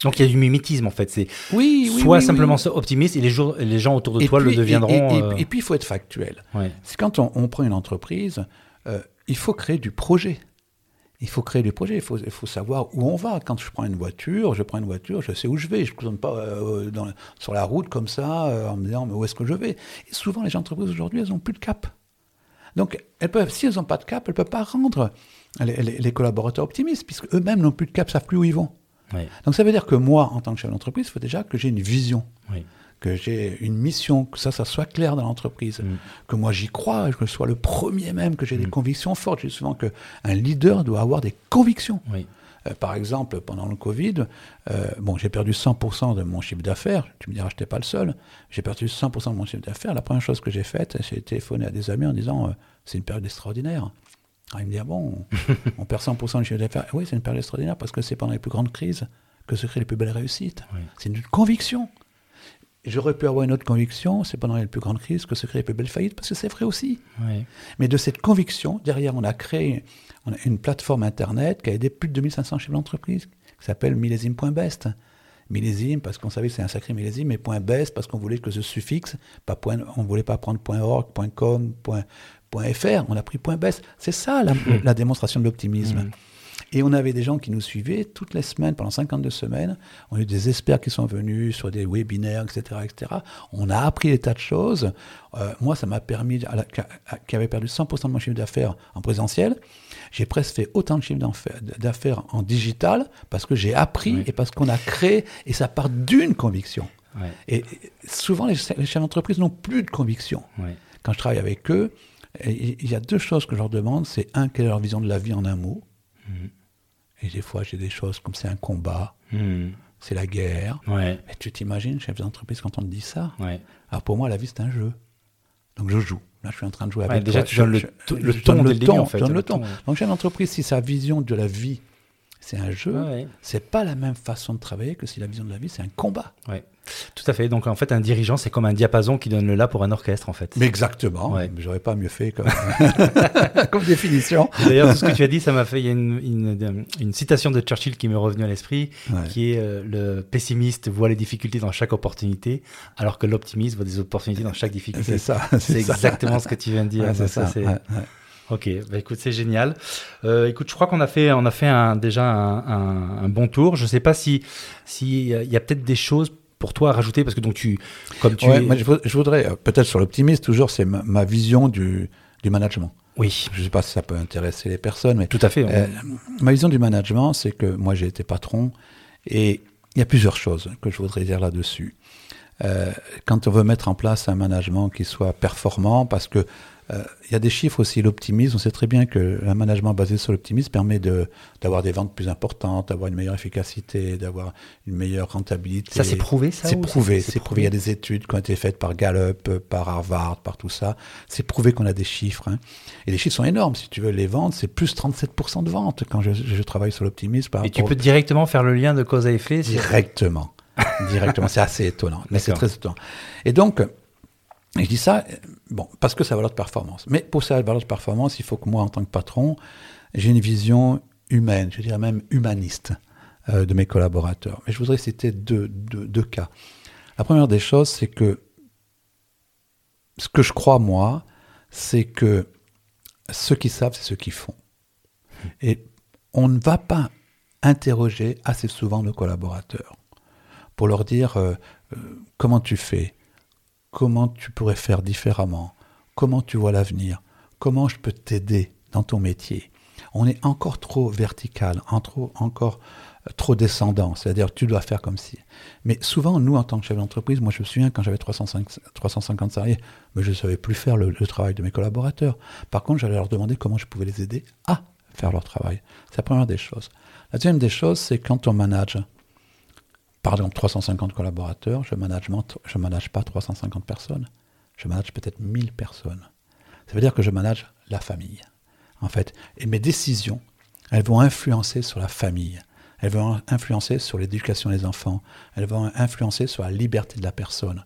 Donc il y a du mimétisme, en fait. C'est oui, oui, soit oui, simplement optimiste et les, jours- les gens autour de Et toi puis- le deviendront. Et, et- euh, et puis, il faut être factuel. ouais. C'est quand on, on prend une entreprise, euh, il faut créer du projet. Il faut créer du projet, il faut, il faut savoir où on va. Quand je prends une voiture, je prends une voiture, je sais où je vais. Je ne tourne pas euh, dans- sur la route comme ça euh, en me disant mais où est-ce que je vais? Et souvent, les entreprises aujourd'hui, elles n'ont plus de cap. Donc, elles peuvent, si elles n'ont pas de cap, elles ne peuvent pas rendre les, les- les collaborateurs optimistes, puisque eux-mêmes n'ont plus de cap, ne savent plus où ils vont. Donc, ça veut dire que moi, en tant que chef d'entreprise, il faut déjà que j'ai une vision Oui. Que j'ai une mission, que ça, ça soit clair dans l'entreprise, Mm. que moi j'y crois, que je sois le premier même, que j'ai des Mm. convictions fortes. Je dis souvent qu'un leader doit avoir des convictions. Oui. Euh, par exemple, pendant le Covid, euh, bon, j'ai perdu 100% de mon chiffre d'affaires. Tu me diras, je n'étais pas le seul. J'ai perdu 100% de mon chiffre d'affaires. La première chose que j'ai faite, j'ai téléphoné à des amis en disant, euh, c'est une période extraordinaire. Alors, ils me disent, ah bon, on perd 100% du chiffre d'affaires. Oui, c'est une période extraordinaire parce que c'est pendant les plus grandes crises que se créent les plus belles réussites. C'est une conviction. J'aurais pu avoir une autre conviction, c'est pendant les plus grandes crises que se créent les plus belles faillites, parce que c'est vrai aussi. Mais de cette conviction, derrière, on a créé on a une plateforme Internet qui a aidé plus de 2500 chefs d'entreprise, qui s'appelle millésime.best. Millésime, parce qu'on savait que c'est un sacré millésime, mais point .best, parce qu'on voulait que ce suffixe, pas point, on ne voulait pas prendre .org, .com, .fr, on a pris .best. C'est ça la, démonstration de l'optimisme. Mm. Et on avait des gens qui nous suivaient toutes les semaines, pendant 52 semaines. On a eu des experts qui sont venus sur des webinaires, etc. etc. On a appris des tas de choses. Euh, moi, ça m'a permis, qui avait perdu 100% de mon chiffre d'affaires en présentiel, j'ai presque fait autant de chiffre d'affaires en digital parce que j'ai appris et parce qu'on a créé, et ça part d'une conviction. Et, souvent, les, chefs d'entreprise n'ont plus de conviction. Quand je travaille avec eux, il y a deux choses que je leur demande. C'est un, quelle est leur vision de la vie en un mot mhm. Et des fois, j'ai des choses comme c'est un combat, hmm. c'est la guerre. Ouais. Mais tu t'imagines, chef d'entreprise, quand on te dit ça ouais. Alors pour moi, la vie, c'est un jeu. Donc je joue. Là, je suis en train de jouer avec Déjà, tu donnes le, le, ton, le ton, en fait. le ton. Donc chef d'entreprise, si sa vision de la vie, c'est un jeu, c'est pas la même façon de travailler que si la vision de la vie, c'est un combat. Ouais. Tout à fait. Donc en fait, un dirigeant, c'est comme un diapason qui donne le la pour un orchestre, en fait. Mais exactement. Ouais. J'aurais pas mieux fait comme, comme définition. D'ailleurs, tout ce que tu as dit, ça m'a fait. Il y a une, une, citation de Churchill qui m'est revenue à l'esprit, qui est euh, le pessimiste voit les difficultés dans chaque opportunité, alors que l'optimiste voit des opportunités dans chaque difficulté. C'est ça. C'est exactement ce que tu viens de dire. c'est ça. Ok, bah écoute, c'est génial. Euh, écoute, je crois qu'on a fait, on a fait un, déjà un, un, bon tour. Je ne sais pas si s'il y a peut-être des choses pour toi à rajouter Parce que donc tu, comme tu. je, voudrais, euh, peut-être sur l'optimisme, toujours, c'est ma, vision du, du management. Oui. Je ne sais pas si ça peut intéresser les personnes, mais. Tout à fait. Euh, ma vision du management, c'est que moi, j'ai été patron et il y a plusieurs choses que je voudrais dire là-dessus. Euh, quand on veut mettre en place un management qui soit performant, parce que euh, il y a des chiffres aussi, l'optimisme. On sait très bien que un management basé sur l'optimisme permet d'avoir des ventes plus importantes, d'avoir une meilleure efficacité, d'avoir une meilleure rentabilité. Ça, c'est prouvé, ça C'est prouvé, c'est prouvé. Il y a des études qui ont été faites par Gallup, par Harvard, par tout ça. C'est prouvé qu'on a des chiffres. Hein. Et les chiffres sont énormes. Si tu veux les ventes, c'est plus 37% de ventes quand je, je travaille sur l'optimisme. Et tu peux directement faire le lien de cause à effet Directement. directement. C'est assez étonnant. Mais c'est très étonnant. Et donc, et je dis ça, bon, parce que ça valeur de performance. Mais pour ça valeur de performance, il faut que moi, en tant que patron, j'ai une vision humaine, je dirais même humaniste euh, de mes collaborateurs. Mais je voudrais citer deux, cas. La première des choses, c'est que ce que je crois, moi, c'est que ceux qui savent, c'est ceux qui font. Et on ne va pas interroger assez souvent nos collaborateurs pour leur dire euh, euh, comment tu fais, comment tu pourrais faire différemment, comment tu vois l'avenir, comment je peux t'aider dans ton métier? On est encore trop vertical, encore euh, trop descendant, c'est-à-dire tu dois faire comme si. Mais souvent, nous, en tant que chef d'entreprise, moi je me souviens quand j'avais 350 salariés, mais je ne savais plus faire le, le, travail de mes collaborateurs. Par contre, j'allais leur demander comment je pouvais les aider à faire leur travail. C'est la première des choses. La deuxième des choses, c'est quand on manage, par exemple 350 collaborateurs, je ne manage, pas 350 personnes, je manage peut-être 1000 personnes. Ça veut dire que je manage la famille, en fait. Et mes décisions, elles vont influencer sur la famille, elles vont influencer sur l'éducation des enfants, elles vont influencer sur la liberté de la personne.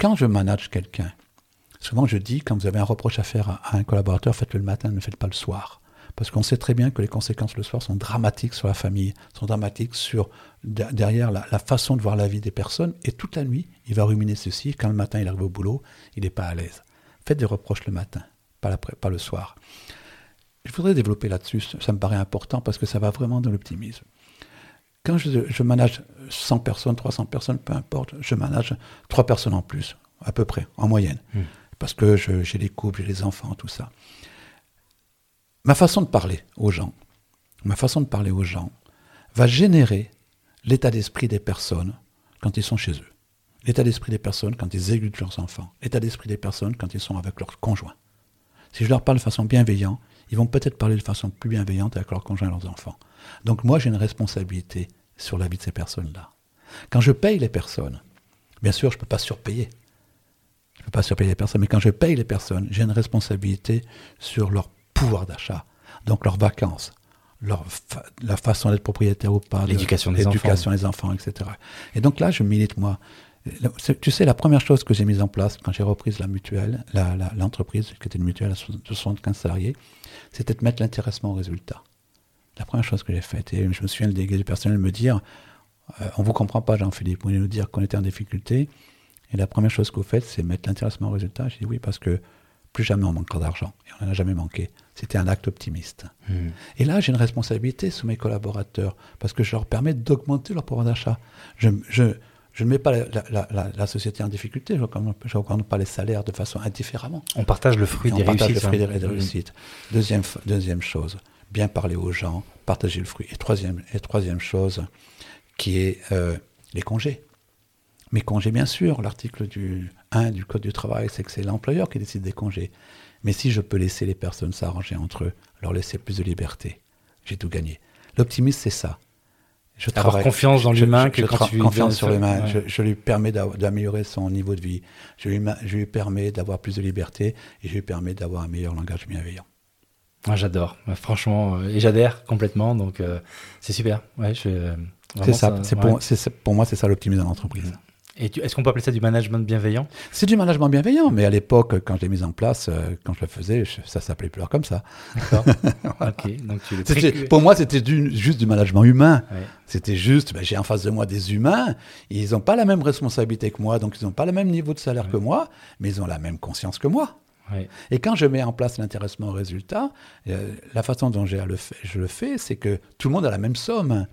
Quand je manage quelqu'un, souvent je dis, quand vous avez un reproche à faire à un collaborateur, faites-le le matin, ne faites pas le soir. Parce qu'on sait très bien que les conséquences le soir sont dramatiques sur la famille, sont dramatiques sur derrière la, façon de voir la vie des personnes. Et toute la nuit, il va ruminer ceci. Quand le matin il arrive au boulot, il n'est pas à l'aise. Faites des reproches le matin, pas, pas le soir. Je voudrais développer là-dessus, ça me paraît important parce que ça va vraiment dans l'optimisme. Quand je, manage 100 personnes, 300 personnes, peu importe, je manage 3 personnes en plus, à peu près, en moyenne. Hmm. Parce que j'ai les couples, j'ai les enfants, tout ça ma façon de parler aux gens, ma façon de parler aux gens va générer l'état d'esprit des personnes quand ils sont chez eux. L'état d'esprit des personnes quand ils éduquent leurs enfants. L'état d'esprit des personnes quand ils sont avec leurs conjoints. Si je leur parle de façon bienveillante, ils vont peut-être parler de façon plus bienveillante avec leurs conjoints et leurs enfants. Donc moi, j'ai une responsabilité sur la vie de ces personnes-là. Quand je paye les personnes, bien sûr, je ne peux pas surpayer. Je ne peux pas surpayer les personnes, mais quand je paye les personnes, j'ai une responsabilité sur leur pouvoir d'achat, donc leurs vacances, leur la façon d'être propriétaire ou pas, l'éducation des, enfants. des enfants, etc. Et donc là, je milite, moi. Tu sais, la première chose que j'ai mise en place quand j'ai repris la mutuelle, l'entreprise, qui était une mutuelle à 75 salariés, c'était de mettre l'intéressement au résultat. La première chose que j'ai faite. Et je me souviens, le délégué du personnel me dire euh, On ne vous comprend pas, Jean-Philippe. Vous voulez nous dire qu'on était en difficulté. Et la première chose que vous faites, c'est mettre l'intéressement au résultat. J'ai dit Oui, parce que plus jamais on manquera d'argent. Et on n'en a jamais manqué. C'était un acte optimiste. Hmm. Et là, j'ai une responsabilité sur mes collaborateurs, parce que je leur permets d'augmenter leur pouvoir d'achat. Je, je, je, ne mets pas la, société en difficulté, je ne augmente pas les salaires de façon indifféremment. On partage le fruit, des, on partage le fruit des, hein. réussites. Deuxième, deuxième chose, bien parler aux gens, partager le fruit. Et troisième, et troisième chose, qui est euh, les congés. Mes congés, bien sûr, l'article du 1 du Code du travail, c'est que c'est l'employeur qui décide des congés. Mais si je peux laisser les personnes s'arranger entre eux, leur laisser plus de liberté, j'ai tout gagné. L'optimisme, c'est ça. Je Avoir confiance dans l'humain que quand tu confiance sur l'humain. Je, lui permets d'améliorer son niveau de vie. Je lui, je lui permets d'avoir plus de liberté et je lui permets d'avoir un meilleur langage bienveillant. Ah, j'adore, franchement, euh, et j'adhère complètement, donc euh, c'est super. Ouais, euh, c'est ça, c'est pour, pour, moi, c'est ça l'optimisme dans l'entreprise. Et est-ce qu'on peut appeler ça du management bienveillant? C'est du management bienveillant, mais à l'époque, quand je l'ai mis en place, euh, quand je le faisais, ça s'appelait plus comme ça. donc tu Pour moi, c'était juste du management humain. C'était juste, ben, j'ai en face de moi des humains, ils n'ont pas la même responsabilité que moi, donc ils n'ont pas le même niveau de salaire que moi, mais ils ont la même conscience que moi. Et quand je mets en place l'intéressement au résultat, euh, la façon dont je le fais, c'est que tout le monde a la même somme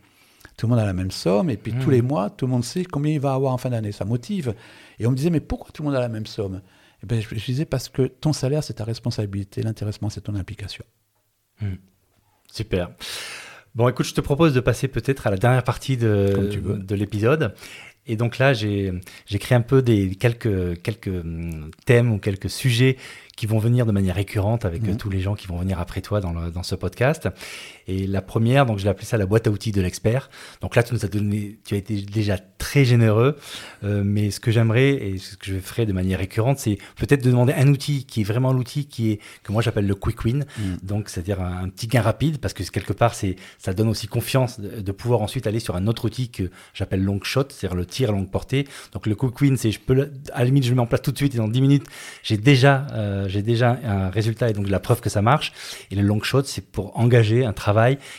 tout le monde a la même somme, et puis tous hmm. les mois, tout le monde sait combien il va avoir en fin d'année. Ça motive. Et on me disait, mais pourquoi tout le monde a la même somme? Et eh ben, je, disais, parce que ton salaire, c'est ta responsabilité, l'intéressement, c'est ton implication. Hmm. Super. Bon, écoute, je te propose de passer peut-être à la dernière partie de, de l'épisode. Et donc là, j'ai créé un peu des quelques, quelques hmm, thèmes ou quelques sujets qui vont venir de manière récurrente avec euh, tous les gens qui vont venir après toi dans, dans ce podcast. Et la première, donc je l'ai appelé ça la boîte à outils de l'expert. Donc là, tu nous as donné, tu as été déjà très généreux, euh, mais ce que j'aimerais et ce que je ferai de manière récurrente, c'est peut-être de demander un outil qui est vraiment l'outil qui est que moi j'appelle le quick win. Mhm. Donc c'est-à-dire un, petit gain rapide parce que quelque part c'est ça donne aussi confiance de, pouvoir ensuite aller sur un autre outil que j'appelle long shot, c'est-à-dire le tir à longue portée. Donc le quick win, c'est je peux à la limite je le mets en place tout de suite et dans 10 minutes j'ai déjà euh, j'ai déjà un résultat et donc la preuve que ça marche. Et le long shot, c'est pour engager un travail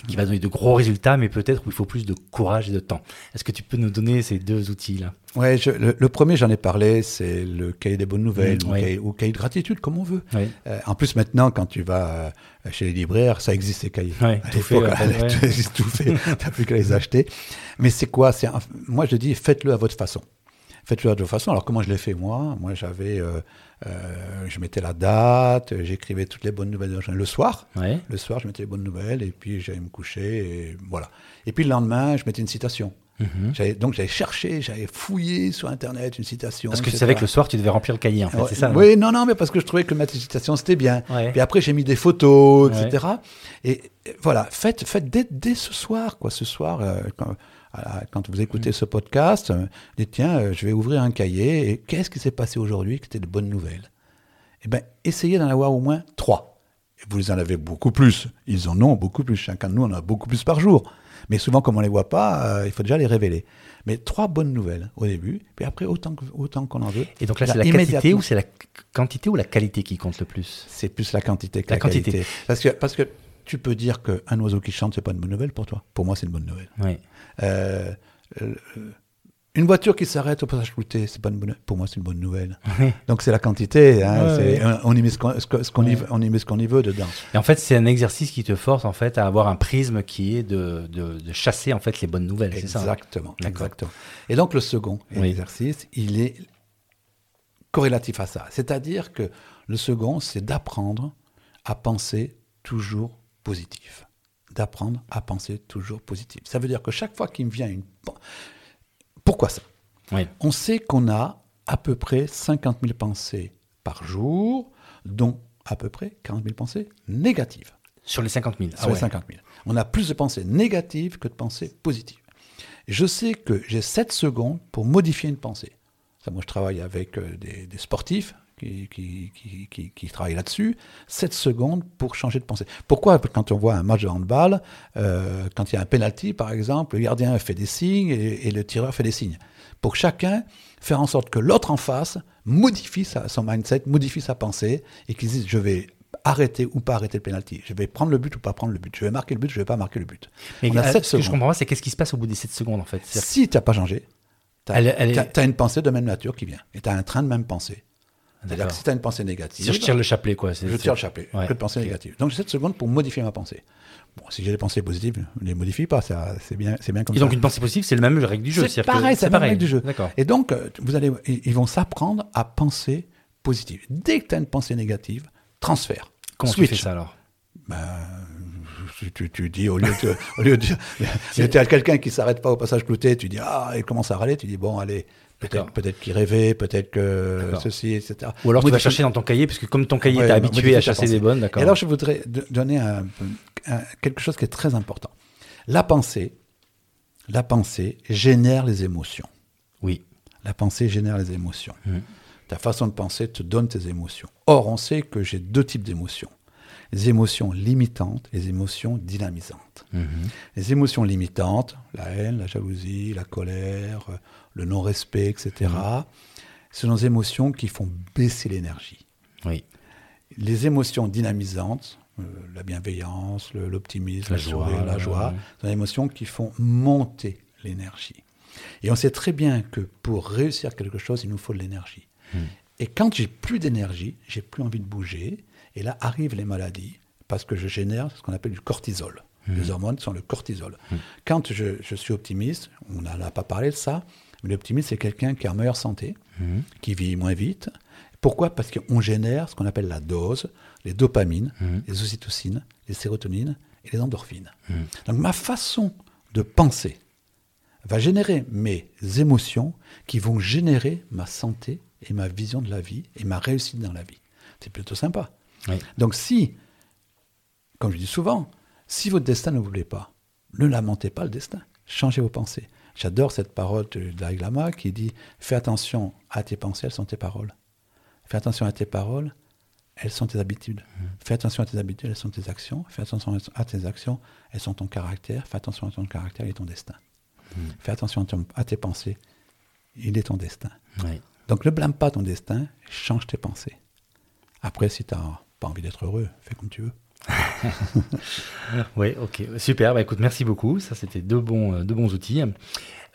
qui va donner de gros résultats, mais peut-être où il faut plus de courage et de temps. Est-ce que tu peux nous donner ces deux outils-là Ouais, le, premier, j'en ai parlé, c'est le cahier des bonnes nouvelles mmh, ou, cahier, de gratitude, comme on veut. Euh, en plus, maintenant, quand tu vas euh, chez les libraires, ça existe ces cahiers. tout fait, tout fait, t'as plus qu'à les acheter. Mais c'est quoi? C'est Moi, je dis, faites-le à votre façon. Faites-le à votre façon. Alors, comment je l'ai fait, moi? Moi, j'avais... Euh, euh, je mettais la date, j'écrivais toutes les bonnes nouvelles le soir? Le soir, je mettais les bonnes nouvelles et puis j'allais me coucher et voilà. Et puis le lendemain, je mettais une citation. Mhm. Donc j'avais cherché, j'avais fouillé sur Internet une citation. Parce que tu savais que le soir, tu devais remplir le cahier, en fait, c'est ça Oui, non, non, mais parce que je trouvais que mettre une citation, c'était bien. Puis après, j'ai mis des photos, etc. Et, voilà, faites, faites dès, ce soir, quoi. Ce soir, euh, quand vous écoutez ce podcast, euh, dites tiens, euh, je vais ouvrir un cahier et qu'est-ce qui s'est passé aujourd'hui qui était de bonnes nouvelles? Eh bien, essayez d'en avoir au moins trois. Et vous en avez beaucoup plus. Ils en ont beaucoup plus. Chacun de nous en a beaucoup plus par jour. Mais souvent, comme on ne les voit pas, euh, il faut déjà les révéler. Mais trois bonnes nouvelles au début, puis après autant, autant qu'on en veut. Et donc là, c'est la quantité ou c'est la quantité ou la qualité qui compte le plus? C'est plus la quantité que la, quantité. Parce que, parce que tu peux dire qu'un oiseau qui chante, c'est pas une bonne nouvelle pour toi. Pour moi, c'est une bonne nouvelle. Oui. Euh, euh, une voiture qui s'arrête au passage clouté, c'est pas une bonne. Pour moi, c'est une bonne nouvelle. Donc c'est la quantité. Hein, on, y met ce qu'on y, met ce qu'on y veut dedans. Et en fait, c'est un exercice qui te force en fait à avoir un prisme qui est de, de, chasser en fait les bonnes nouvelles. Exactement. Ça, exactement. Et donc le second exercice, il est corrélatif à ça. C'est-à-dire que le second, c'est d'apprendre à penser toujours positif d'apprendre à penser toujours positif. Ça veut dire que chaque fois qu'il me vient une... Pourquoi ça? On sait qu'on a à peu près 50 000 pensées par jour, dont à peu près 40 000 pensées négatives. Sur les 50 000 Sur les 50 000. On a plus de pensées négatives que de pensées positives. Je sais que j'ai 7 secondes pour modifier une pensée. Ça, moi, je travaille avec euh, des, des sportifs qui, qui, qui, qui, travaillent là-dessus. 7 secondes pour changer de pensée. Pourquoi Quand on voit un match de handball, euh, quand il y a un penalty, par exemple, le gardien fait des signes et, et le tireur fait des signes? Pour chacun, faire en sorte que l'autre en face modifie sa, son mindset, modifie sa pensée et qu'il dise je vais arrêter ou pas arrêter le penalty. Je vais prendre le but ou pas prendre le but. Je vais marquer le but, je vais pas marquer le but. Mais On a euh, ce que je comprends pas, c'est qu'est-ce qui se passe au bout des 7 secondes en fait? Si tu n'as pas changé, tu as, une pensée de même nature qui vient. Et tu as un train de même pensée. C'est-à-dire que si tu as une pensée négative. Si je tire le chapelet, quoi. Je tire le chapelet. Ouais. Je pensée négative. Donc j'ai 7 secondes pour modifier ma pensée. Bon, si j'ai des pensées positives, ne les modifie pas, c'est bien, c'est bien comme et ça. donc une pensée positive, c'est le même règle du jeu. C'est pareil, c'est la même règle du jeu. Et donc, euh, vous allez, ils vont s'apprendre à penser positive. Dès que tu as une pensée négative, transfert. Comment Switch. tu fais ça alors ben, tu, tu, dis, au lieu de, au lieu de, tu as quelqu'un qui s'arrête pas au passage clouté, tu dis, ah, il commence à râler, tu dis, bon, allez, Peut-être peut qu'il rêvait, peut-être que ceci, etc. Ou alors tu vas chercher dans ton cahier, parce que comme ton cahier, ouais, t'es habitué à chasser des bonnes, d'accord. Et alors je voudrais donner un, quelque chose qui est très important. La pensée, la pensée génère les émotions. Oui. La pensée génère les émotions. Mmh. Ta façon de penser te donne tes émotions. Or, on sait que j'ai deux types d'émotions. Les émotions limitantes les émotions dynamisantes. Mmh. Les émotions limitantes, la haine, la jalousie, la colère, le non-respect, etc. Mmh. Ce sont des émotions qui font baisser l'énergie. Oui. Les émotions dynamisantes, euh, la bienveillance, l'optimisme, la, joie, la joie, sont des émotions qui font monter l'énergie. Et on sait très bien que pour réussir quelque chose, il nous faut de l'énergie. Mmh. Et quand j'ai plus d'énergie, j'ai plus envie de bouger. Et là arrivent les maladies parce que je génère ce qu'on appelle du cortisol. Mmh. Les hormones sont le cortisol. Quand je, je, suis optimiste, on n'a pas parlé de ça, L'optimiste, c'est quelqu'un qui est en meilleure santé, mhm. qui vit moins vite. Pourquoi? Parce qu'on génère ce qu'on appelle la dose, les dopamines, les ocytocines, les sérotonines et les endorphines. Donc ma façon de penser va générer mes émotions qui vont générer ma santé et ma vision de la vie et ma réussite dans la vie. C'est plutôt sympa. Donc si, comme je dis souvent, si votre destin ne vous plaît pas, ne lamentez pas le destin. Changez vos pensées. J'adore cette parole de Dalai Lama qui dit Fais attention à tes pensées, elles sont tes paroles. Fais attention à tes paroles, elles sont tes habitudes. Mmh. Fais attention à tes habitudes, elles sont tes actions. Fais attention à tes actions, elles sont ton caractère. Fais attention à ton caractère, il est ton destin. Mmh. Fais attention à, tes pensées, il est ton destin. Donc ne blâme pas ton destin, change tes pensées. Après, si tu n'as pas envie d'être heureux, fais comme tu veux. oui, ok, super. Bah, écoute, merci beaucoup. Ça, c'était deux bons, euh, deux bons outils.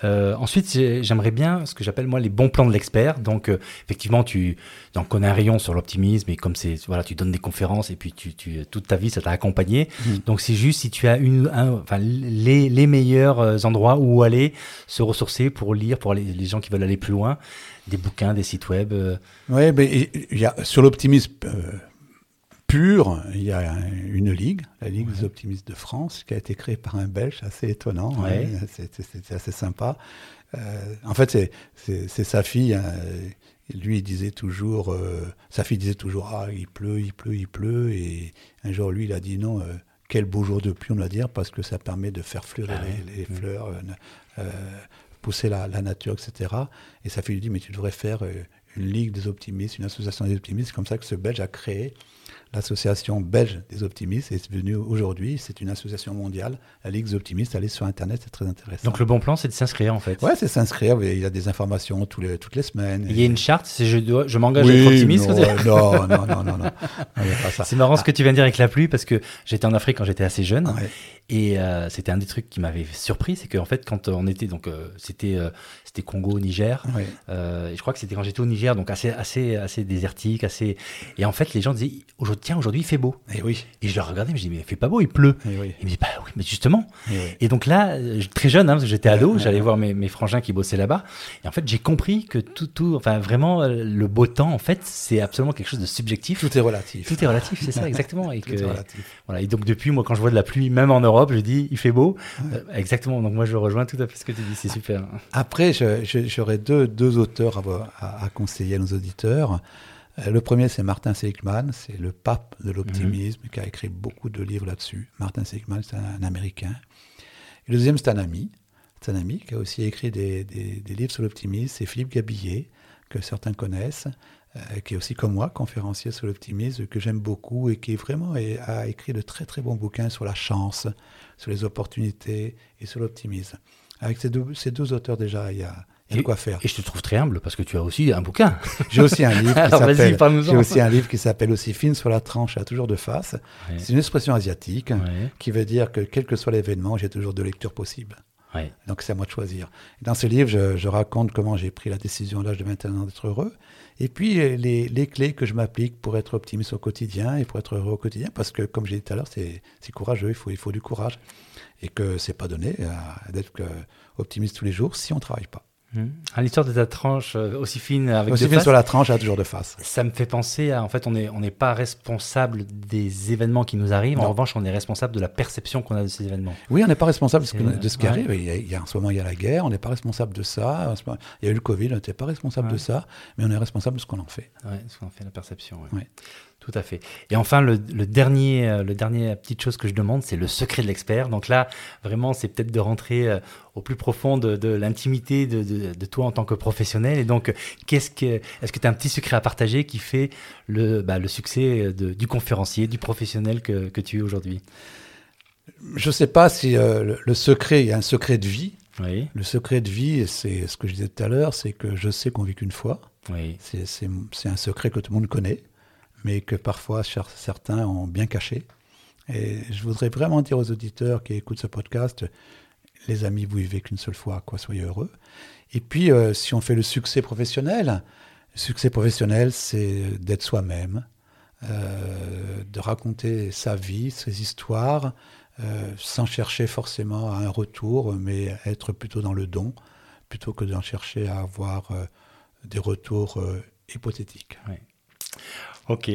Euh, ensuite, j'aimerais bien ce que j'appelle moi les bons plans de l'expert. Donc, euh, effectivement, tu en connais un rayon sur l'optimisme et comme c'est voilà, tu donnes des conférences et puis tu, tu toute ta vie ça t'a accompagné. Mmh. Donc, c'est juste si tu as une, enfin les, les meilleurs endroits où aller se ressourcer pour lire pour les, les gens qui veulent aller plus loin, des bouquins, des sites web. Oui, mais il y a sur l'optimisme pur, il y a une ligue, la Ligue des optimistes de France, qui a été créée par un Belge, assez étonnant, hein, c'est assez sympa. Euh, en fait, c'est sa fille, hein, lui il disait toujours, euh, sa fille disait toujours, ah il pleut, il pleut, il pleut, et un jour lui il a dit non, euh, quel beau jour de pluie on va dire, parce que ça permet de faire fleurir ah les, mmh. fleurs, pousser la, la, nature, etc. Et sa fille lui dit, mais tu devrais faire une ligue des optimistes, une association des optimistes, c'est comme ça que ce Belge a créé l'association belge des optimistes est venue aujourd'hui. C'est une association mondiale, la Ligue des optimistes. Allez sur Internet, c'est très intéressant. Donc le bon plan, c'est de s'inscrire en fait. Ouais, c'est s'inscrire. Il y a des informations tous les, toutes les semaines. Il y a une charte, c'est je, dois, je m'engage à être optimiste. Non, non, non, non, non, C'est marrant ce que tu viens de dire avec la pluie parce que j'étais en Afrique quand j'étais assez jeune. Et euh, c'était un des trucs qui m'avait surpris, c'est qu'en fait, quand on était, donc euh, c'était euh, c'était Congo, Niger, et je crois que c'était quand j'étais au Niger, donc assez assez assez désertique, assez. Et en fait, les gens disaient, tiens, aujourd'hui il fait beau. Et oui. Et je leur regardais, je me dis, mais il fait pas beau, il pleut. Et oui. Ils me disent, bah mais justement. Et, donc là, très jeune, hein, parce que j'étais ado, j'allais voir mes, mes, frangins qui bossaient là-bas, et en fait, j'ai compris que tout tout, enfin vraiment, le beau temps, en fait, c'est absolument quelque chose de subjectif. Tout est relatif. Tout est relatif, c'est ça, exactement. Et que, voilà. Et donc depuis, moi, quand je vois de la pluie, même en Europe je dis, il fait beau. Euh, exactement. Donc moi, je rejoins tout à fait ce que tu dis. C'est super. Après, j'aurais deux, deux auteurs à, à, conseiller à nos auditeurs. Euh, le premier, c'est Martin Seligman, c'est le pape de l'optimisme, qui a écrit beaucoup de livres là-dessus. Martin Seligman, c'est un, Américain. Et le deuxième, c'est un ami. C'est un ami qui a aussi écrit des, des livres sur l'optimisme. C'est Philippe Gabillet, que certains connaissent. Euh, qui est aussi comme moi, conférencier sur l'optimisme, que j'aime beaucoup et qui vraiment a écrit de très très bons bouquins sur la chance, sur les opportunités et sur l'optimisme. Avec ces deux, ces deux auteurs déjà, il y a, de quoi faire. Et je te trouve très humble parce que tu as aussi un bouquin. J'ai aussi un livre qui s'appelle. J'ai aussi un livre qui s'appelle aussi Film sur la tranche, à toujours de face. C'est une expression asiatique qui veut dire que quel que soit l'événement, j'ai toujours deux lectures possibles. Donc c'est à moi de choisir. Dans ce livre, je, je raconte comment j'ai pris la décision à l'âge de 21 ans d'être heureux et puis, les, les, clés que je m'applique pour être optimiste au quotidien et pour être heureux au quotidien, parce que, comme j'ai dit tout à l'heure, c'est courageux, il faut, il faut du courage. Et que c'est pas donné euh, d'être euh, optimiste tous les jours si on ne travaille pas. Mmh. l'histoire de ta tranche euh, aussi fine avec aussi fine sur la tranche a toujours de face. Ça me fait penser à en fait on n'est on pas responsable des événements qui nous arrivent. En revanche, on est responsable de la perception qu'on a de ces événements. Oui, on n'est pas responsable de ce, qui arrive. Il y, a, en ce moment il y a la guerre, on n'est pas responsable de ça. il y a eu le Covid, on n'était pas responsable de ça, mais on est responsable de ce qu'on en fait. Oui, ce qu'on en fait, la perception. Tout à fait. Et enfin, le, dernier, euh, le dernier petite chose que je demande, c'est le secret de l'expert. Donc là, vraiment, c'est peut-être de rentrer euh, au plus profond de, l'intimité de, toi en tant que professionnel. Et donc, qu'est-ce que, est-ce que tu as un petit secret à partager qui fait le, bah, le succès du conférencier, du professionnel que, tu es aujourd'hui? Je ne sais pas si euh, le, secret, il y a un secret de vie. Oui. Le secret de vie, c'est ce que je disais tout à l'heure, c'est que je sais qu'on vit qu'une fois. Oui. C'est un secret que tout le monde connaît mais que parfois certains ont bien caché. Et je voudrais vraiment dire aux auditeurs qui écoutent ce podcast, les amis, vous vivez qu'une seule fois, quoi, soyez heureux. Et puis, euh, si on fait le succès professionnel, le succès professionnel, c'est d'être soi-même, euh, de raconter sa vie, ses histoires, euh, sans chercher forcément à un retour, mais être plutôt dans le don, plutôt que d'en chercher à avoir des retours hypothétiques. Ok.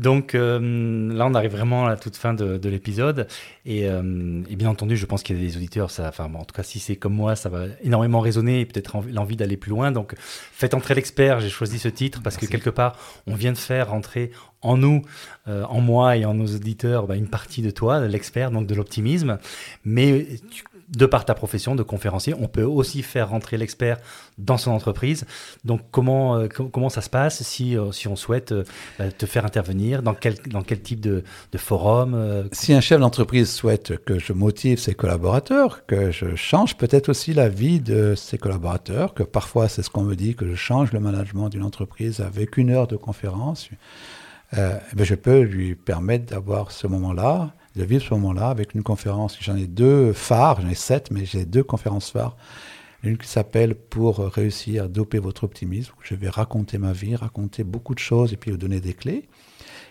Donc euh, là, on arrive vraiment à la toute fin de, l'épisode. Euh, et, bien entendu, je pense qu'il y a des auditeurs, ça, enfin, en tout cas, si c'est comme moi, ça va énormément résonner et peut-être l'envie d'aller plus loin. Donc, faites entrer l'expert. J'ai choisi ce titre parce que quelque part, on vient de faire entrer en nous, euh, en moi et en nos auditeurs, bah, une partie de toi, l'expert, donc de l'optimisme. Mais tu, de par ta profession de conférencier, on peut aussi faire rentrer l'expert dans son entreprise. Donc comment, euh, comment ça se passe si, euh, si on souhaite euh, bah, te faire intervenir Dans quel, dans quel type de, de forum Si un chef d'entreprise souhaite que je motive ses collaborateurs, que je change peut-être aussi la vie de ses collaborateurs, que parfois c'est ce qu'on me dit, que je change le management d'une entreprise avec une heure de conférence, eh ben, je peux lui permettre d'avoir ce moment-là de vivre ce moment-là avec une conférence. J'en ai deux phares, j'en ai sept, mais j'ai deux conférences phares. Une qui s'appelle Pour réussir à doper votre optimisme, où je vais raconter ma vie, raconter beaucoup de choses et puis vous donner des clés.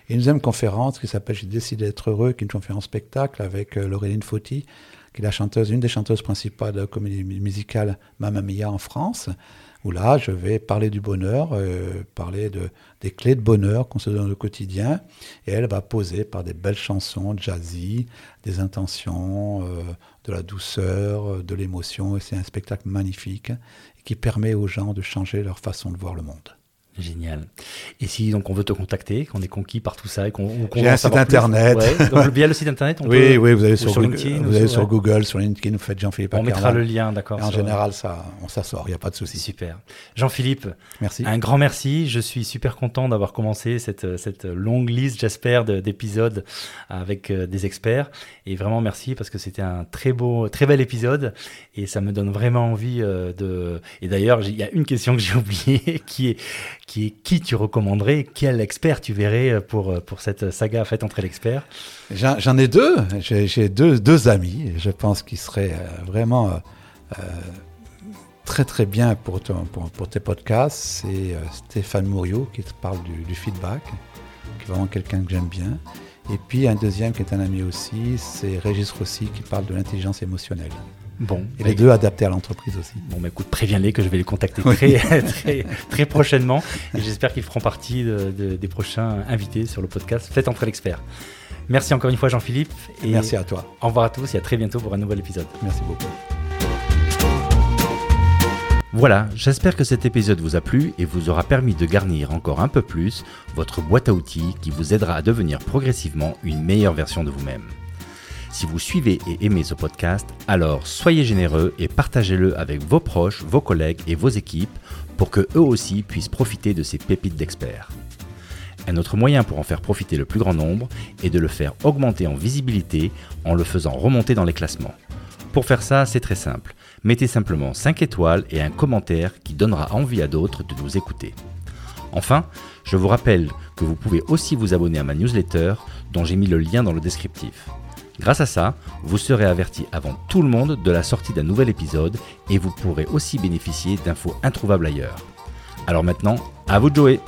Et une deuxième conférence qui s'appelle J'ai décidé d'être heureux, qui est une conférence spectacle avec euh, Laureline Fauti, qui est la chanteuse, une des chanteuses principales de la comédie musicale Mamma Mia en France où là, je vais parler du bonheur, euh, parler de, des clés de bonheur qu'on se donne au quotidien, et elle va poser par des belles chansons jazzy, des intentions, euh, de la douceur, de l'émotion, et c'est un spectacle magnifique qui permet aux gens de changer leur façon de voir le monde. Génial. Et si donc on veut te contacter, qu'on est conquis par tout ça et qu'on J'ai un site internet. donc, via le site internet, on oui, oui, vous allez sur, Google, LinkedIn, vous allez sur Google, sur LinkedIn, vous faites Jean-Philippe. On mettra le lien, d'accord. En général, ça, on s'assort, il n'y a pas de souci. Super. Jean-Philippe, merci. Un grand merci. Je suis super content d'avoir commencé cette, cette longue liste, j'espère, d'épisodes avec euh, des experts. Et vraiment merci parce que c'était un très beau, très bel épisode et ça me donne vraiment envie euh, de. Et d'ailleurs, il y a une question que j'ai oubliée qui est qui est qui tu recommanderais, quel expert tu verrais euh, pour, euh, pour cette saga faite entre l'expert? J'en ai deux. J'ai deux, deux, amis, je pense qu'ils seraient euh, vraiment très très bien pour, pour, pour, tes podcasts. C'est Stéphane Mouriot qui te parle du, feedback, qui est vraiment quelqu'un que j'aime bien. Et puis un deuxième qui est un ami aussi, c'est Régis Rossi qui parle de l'intelligence émotionnelle. Bon, et les deux adaptés à l'entreprise aussi. Bon, bah écoute, préviens-les que je vais les contacter très, très, très, prochainement. Et j'espère qu'ils feront partie des prochains invités sur le podcast Faites entrer l'expert. Merci encore une fois, Jean-Philippe. Et Merci à toi. Au revoir à tous et à très bientôt pour un nouvel épisode. Merci beaucoup. Voilà, j'espère que cet épisode vous a plu et vous aura permis de garnir encore un peu plus votre boîte à outils qui vous aidera à devenir progressivement une meilleure version de vous-même. Si vous suivez et aimez ce podcast, alors soyez généreux et partagez-le avec vos proches, vos collègues et vos équipes pour que eux aussi puissent profiter de ces pépites d'experts. Un autre moyen pour en faire profiter le plus grand nombre est de le faire augmenter en visibilité en le faisant remonter dans les classements. Pour faire ça, c'est très simple. Mettez simplement 5 étoiles et un commentaire qui donnera envie à d'autres de nous écouter. Enfin, je vous rappelle que vous pouvez aussi vous abonner à ma newsletter dont j'ai mis le lien dans le descriptif. Grâce à ça, vous serez averti avant tout le monde de la sortie d'un nouvel épisode et vous pourrez aussi bénéficier d'infos introuvables ailleurs. Alors maintenant, à vous de jouer